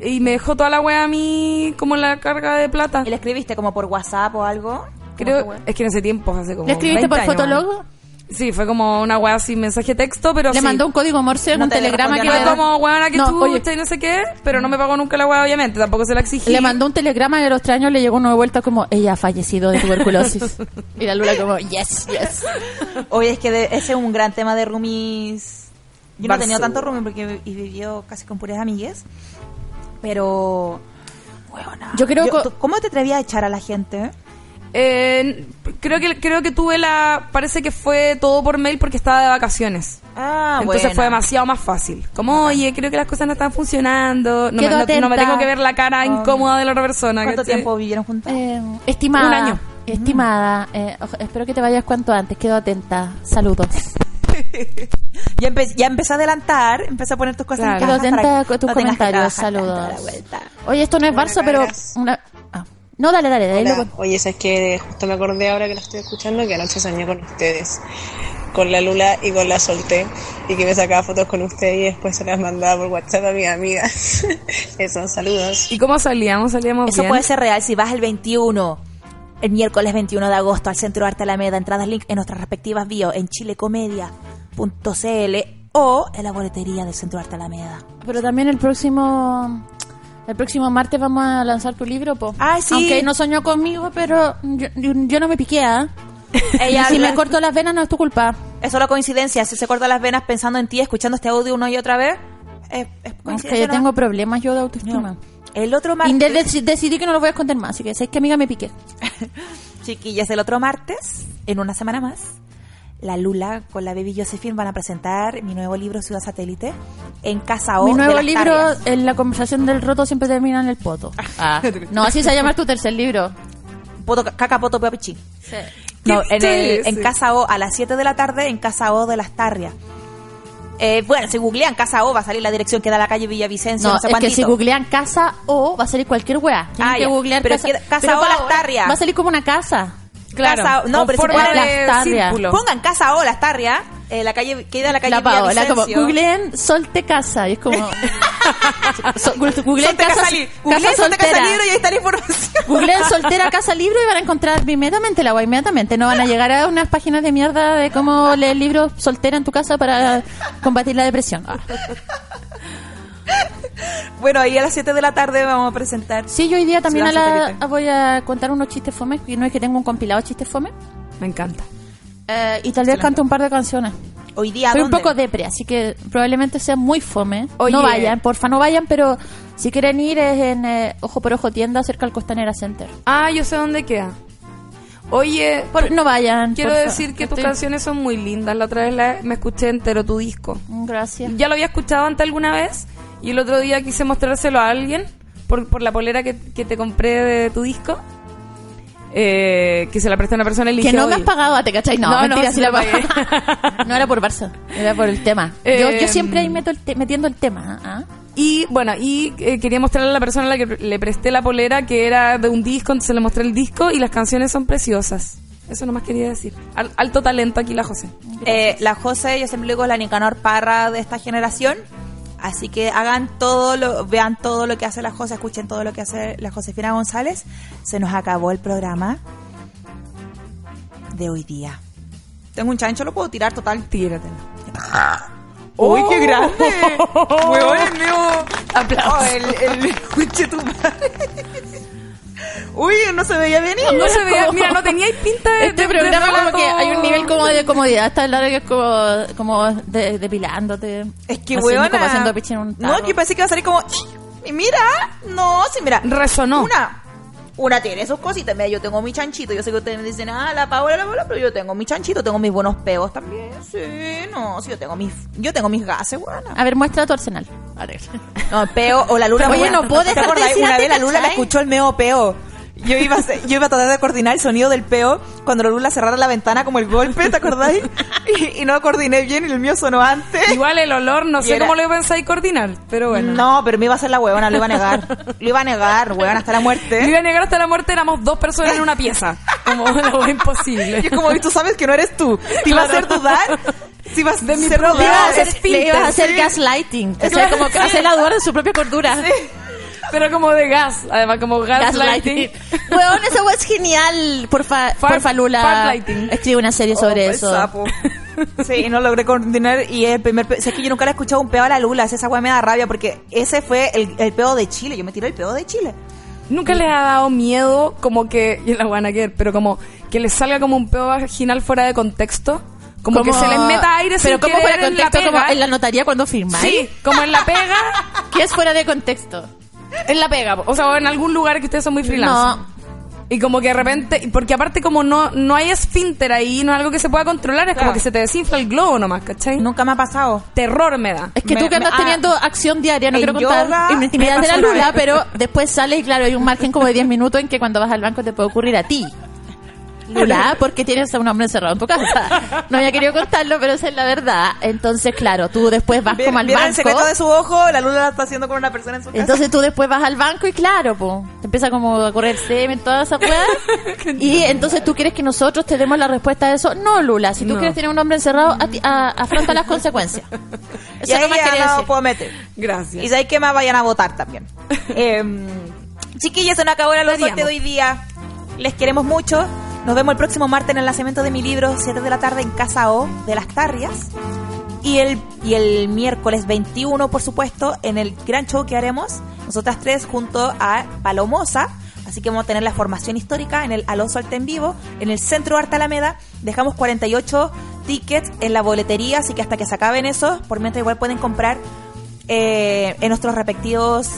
Y me dejó toda la wea a mí como en la carga de plata. ¿Y le escribiste como por WhatsApp o algo? Creo, es que en ese tiempo, hace como ¿Le escribiste 20 por años. Sí, fue como una wea sin mensaje de texto, pero Le sí. mandó un código Morse, No un te telegrama que Fue como weona que No, tú oye. y no sé qué, pero no me pagó nunca la wea, obviamente, tampoco se la exigí. Le mandó un telegrama y a los tres años le llegó una vuelta como ella ha fallecido de tuberculosis. *laughs* y la Lula como yes, yes. Oye, es que de- ese es un gran tema de roomies. Yo no he tenido tanto roomie porque y vivió casi con puras amigues. Pero. Huevona. Yo creo que- ¿tú- ¿Cómo te atrevías a echar a la gente? Eh, creo que creo que tuve la parece que fue todo por mail porque estaba de vacaciones. Ah, Entonces fue demasiado más fácil. Como, oye, creo que las cosas no están funcionando. No, me, Quedo no- no me atenta. tengo que ver la cara incómoda de la otra persona. ¿Cuánto tiempo vivieron juntas? Eh, estimada. Un año. Estimada. eh, espero que te vayas cuanto antes. Quedo atenta. Saludos. *laughs* Ya, empe- ya empecé a adelantar, empecé a poner tus cosas Claro. en Quedo atenta con tus no comentarios. Saludos. a. Oye, esto no es Barça, pero... Una... ah. No, dale, dale. dale Hola. Oye, sabes que justo me acordé ahora que lo estoy escuchando que anoche soñé con ustedes, con la Lula y con la Solté, y que me sacaba fotos con ustedes y después se las mandaba por WhatsApp a mis amigas. *laughs* Eso, saludos. ¿Y cómo salíamos? Salíamos Eso bien. puede ser real si vas el 21, el miércoles 21 de agosto al Centro de Arte Alameda. Entradas link en nuestras respectivas bios en chilecomedia.cl o en la boletería del Centro de Arte Alameda. Pero también el próximo... El próximo martes vamos a lanzar tu libro, po. Ay, sí. Aunque no soñó conmigo, pero yo, yo- yo no me piqué, ¿ah? *laughs* Ella y si me corto las venas no es tu culpa. Es solo coincidencia. Si se corta las venas pensando en ti, escuchando este audio una y otra vez, es, es Es coincidencia. que yo ¿no? tengo problemas yo de autoestima. El otro Y martes, de- deci- decidí que no lo voy a esconder más, así que sabes que amiga me piqué. *laughs* chiquillas, el otro martes, en una semana más, la Lula con la Baby Josephine van a presentar mi nuevo libro Ciudad Satélite en Casa O. Mi de nuevo Las libro, Tarrias. en la conversación del roto siempre termina en el poto. Ah. *laughs* No, así se llama tu tercer libro. Poto, caca, poto, peo, pichín. No, ¿Qué en, el- dice? en Casa O, a las 7 de la tarde, en Casa O de Las Tarrias. Eh, bueno, si googlean Casa O, va a salir la dirección que da a la calle Villavicencio, No, no, sé es que si googlean casa o va a salir cualquier wea. Tienen Ah, que ya. googlear Pero casa. que casa Pero o para Las Tarrias. Va a salir como una casa. Claro, Casa no, pero si ponen Las círculo. Pongan Casa O, Las Tarrias, eh, la calle, que da a la calle La Paola, como googleen solte casa. Y es como. *laughs* so- googleen Solte casa, Casa, Li- casa googleen Solte Casa soltera. Libre y ahí está la información. Googleen *laughs* soltera casa libro y van a encontrar inmediatamente la web, inmediatamente. No van a llegar a unas páginas de mierda de cómo leer libros soltera en tu casa para combatir la depresión. Ah. *laughs* Bueno, ahí a las 7 de la tarde vamos a presentar. Sí, yo hoy día también a la- voy a contar unos chistes fome, y no es que tengo un compilado de chistes fome. Me encanta. Eh, y tal vez cante un par de canciones. Hoy día, Estoy un poco depre, así que probablemente sea muy fome. Oye. No vayan, porfa, no vayan, pero si quieren ir es en eh, Ojo por Ojo Tienda, cerca al Costanera Center. Ah, yo sé dónde queda. Oye, Por- no vayan. quiero porfa. decir que tus Estoy- canciones son muy lindas. La otra vez la- me escuché entero tu disco. Gracias. Ya lo había escuchado antes alguna vez y el otro día quise mostrárselo a alguien por, por la polera que, que te compré de tu disco. Eh, que se la presté a una persona y le Que no me has pagado, ¿te cachai? No, No, no, mentira, sí sí la pagué. *laughs* no era por Barça, era por el tema. yo, Eh, yo siempre ahí meto el te- metiendo el tema. ¿ah? Y bueno, y eh, quería mostrarle a la persona a la que le presté la polera que era de un disco, entonces le mostré el disco y las canciones son preciosas. Eso nomás quería decir. Al- alto talento aquí la José. Eh, la José, yo siempre digo, es la Nicanor Parra de esta generación. Así que hagan todo, lo, vean todo lo que hace la José, escuchen todo lo que hace la Josefina González. Se nos acabó el programa de hoy día. Tengo un chancho, lo puedo tirar total. Tíratela. *laughs* ¡Uy, Oh. qué grande! *laughs* ¡Huevón, el mío! ¡Aplausos! el, el, *laughs* tu madre. ¡Uy, no se veía venir! No se veía, mira, no tenía pinta de. Este de- programa de como que hay un nivel como de comodidad. El lado que es como, como de, depilándote. Es que, weona. como haciendo pichi en un No, tarro. yo pensé que iba a salir como. Y mira, no, sí, mira. Resonó. Una. Una tiene sus cositas. Mira, yo tengo mi chanchito. Yo sé que ustedes me dicen, ah, la Paola, la Paola, pero yo tengo mi chanchito, tengo mis buenos peos también. Sí, no, sí, yo tengo mis, yo tengo mis gases, buena. A ver, muestra tu arsenal. A ver. No, peo o la luna. Oye, no decir Una vez la luna ¿cachai? escuchó el meo peo. Yo iba, a hacer- yo iba a tratar de coordinar el sonido del peo cuando la luna cerrara la ventana como el golpe, ¿te acordáis? Y, y no coordiné bien y el mío sonó antes. Igual el olor, no Y sé era- cómo lo pensáis coordinar, pero bueno. No, pero me iba a hacer la huevona, lo iba a negar. Lo iba a negar, huevona, hasta la Me muerte. iba a negar hasta la muerte, éramos dos personas en una pieza. Como imposible. Y es como, y tú sabes que no eres tú. Te iba a hacer dudar. Te ibas De mi hacer propia- Le ibas a hacer, le ibas a hacer Sí. gaslighting. O sea, como que hacerla dudar de su propia cordura. Pero como de gas, además como gaslighting. *laughs* Weón, esa weá es genial. Porfa, Far- porfa Lula. Escribe una serie sobre Oh, eso. sapo. *laughs* Sí, no logré coordinar y es el primer pe- sé que yo nunca le he escuchado un peo a la Lula, esa weá me da rabia porque ese fue el, el peo de Chile, yo me tiré el peo de Chile. Nunca les ha dado miedo como que, *laughs* y la buena que pero como que les salga como un peo vaginal fuera de contexto. Como, que se les meta aire Pero sin como fuera de en la contexto, pega. como en la notaría cuando firmáis. Sí, como en la pega, ¿Qué es fuera de contexto? En la pega, o sea, o en algún lugar que ustedes son muy freelance. No. Y como que de repente, porque aparte como no, no hay esfínter ahí, no es algo que se pueda controlar, es Claro. como que se te desinfla el globo nomás, ¿cachai? Nunca me ha pasado. Terror me da. Es que Me- tú que andas me- ah, teniendo acción diaria, no quiero contar yoga intimidad me de la pasó una lula, vez. pero después sales y claro, hay un margen como de 10 minutos en que cuando vas al banco te puede ocurrir a ti. Lula, porque tienes a un hombre encerrado en tu casa. No había querido contarlo, pero esa es la verdad. Entonces, claro, tú después vas como al ¿Vieron el banco. secreto de su ojo? La luna la está haciendo con una persona en su casa. Entonces tú después vas al banco y claro, po, te empieza como a correr semen, toda esa weá. *laughs* y entonces tú quieres que nosotros te demos la respuesta a eso. No, Lula, si tú No. quieres tener un hombre encerrado, a ti- a- afronta las consecuencias. *laughs* y Eso ahí no más ya quería no decir. puedo meter. Gracias. Y sabéis que más vayan a votar también. *laughs* Em, chiquillas, se nos acabó la luz de hoy día. Les queremos mucho. Nos vemos el próximo martes en el lanzamiento de mi libro, 7 de la tarde en Casa O de las Tarrias. Y el, y el miércoles 21, por supuesto, en el gran show que haremos, nosotras tres junto a Palomosa. Así que vamos a tener la formación histórica en el Alonso Alta en Vivo, en el Centro Arte Alameda. Dejamos 48 tickets en la boletería, así que hasta que se acaben esos, por mientras igual pueden comprar eh, en nuestros respectivos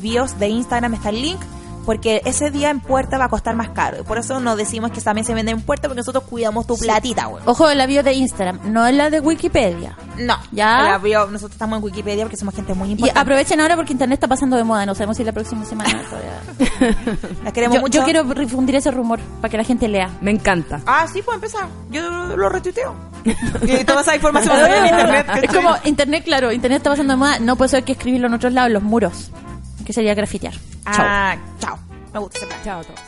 bios de Instagram está el link. Porque ese día en puerta va a costar más caro. Y por eso nos decimos que también se vende en puerta, porque nosotros cuidamos tu platita, güey. Ojo, la bio de Instagram, no es la de Wikipedia. No, ¿Ya? la bio- nosotros estamos en Wikipedia porque somos gente muy Y importante. aprovechen ahora porque internet está pasando de moda. No sabemos si la próxima semana *laughs* todavía. La queremos Yo, mucho. yo quiero difundir ese rumor para que la gente lea. Me encanta. Ah, sí, pues empezar. Yo lo, lo retuiteo. y toda esa información *laughs* va a salir en internet. Es como internet, claro, internet está pasando de moda. No puede ser que escribirlo en otros lados, en los muros. Que sería grafitear. Ah, chao. Me gusta ese plan. Chao a todos.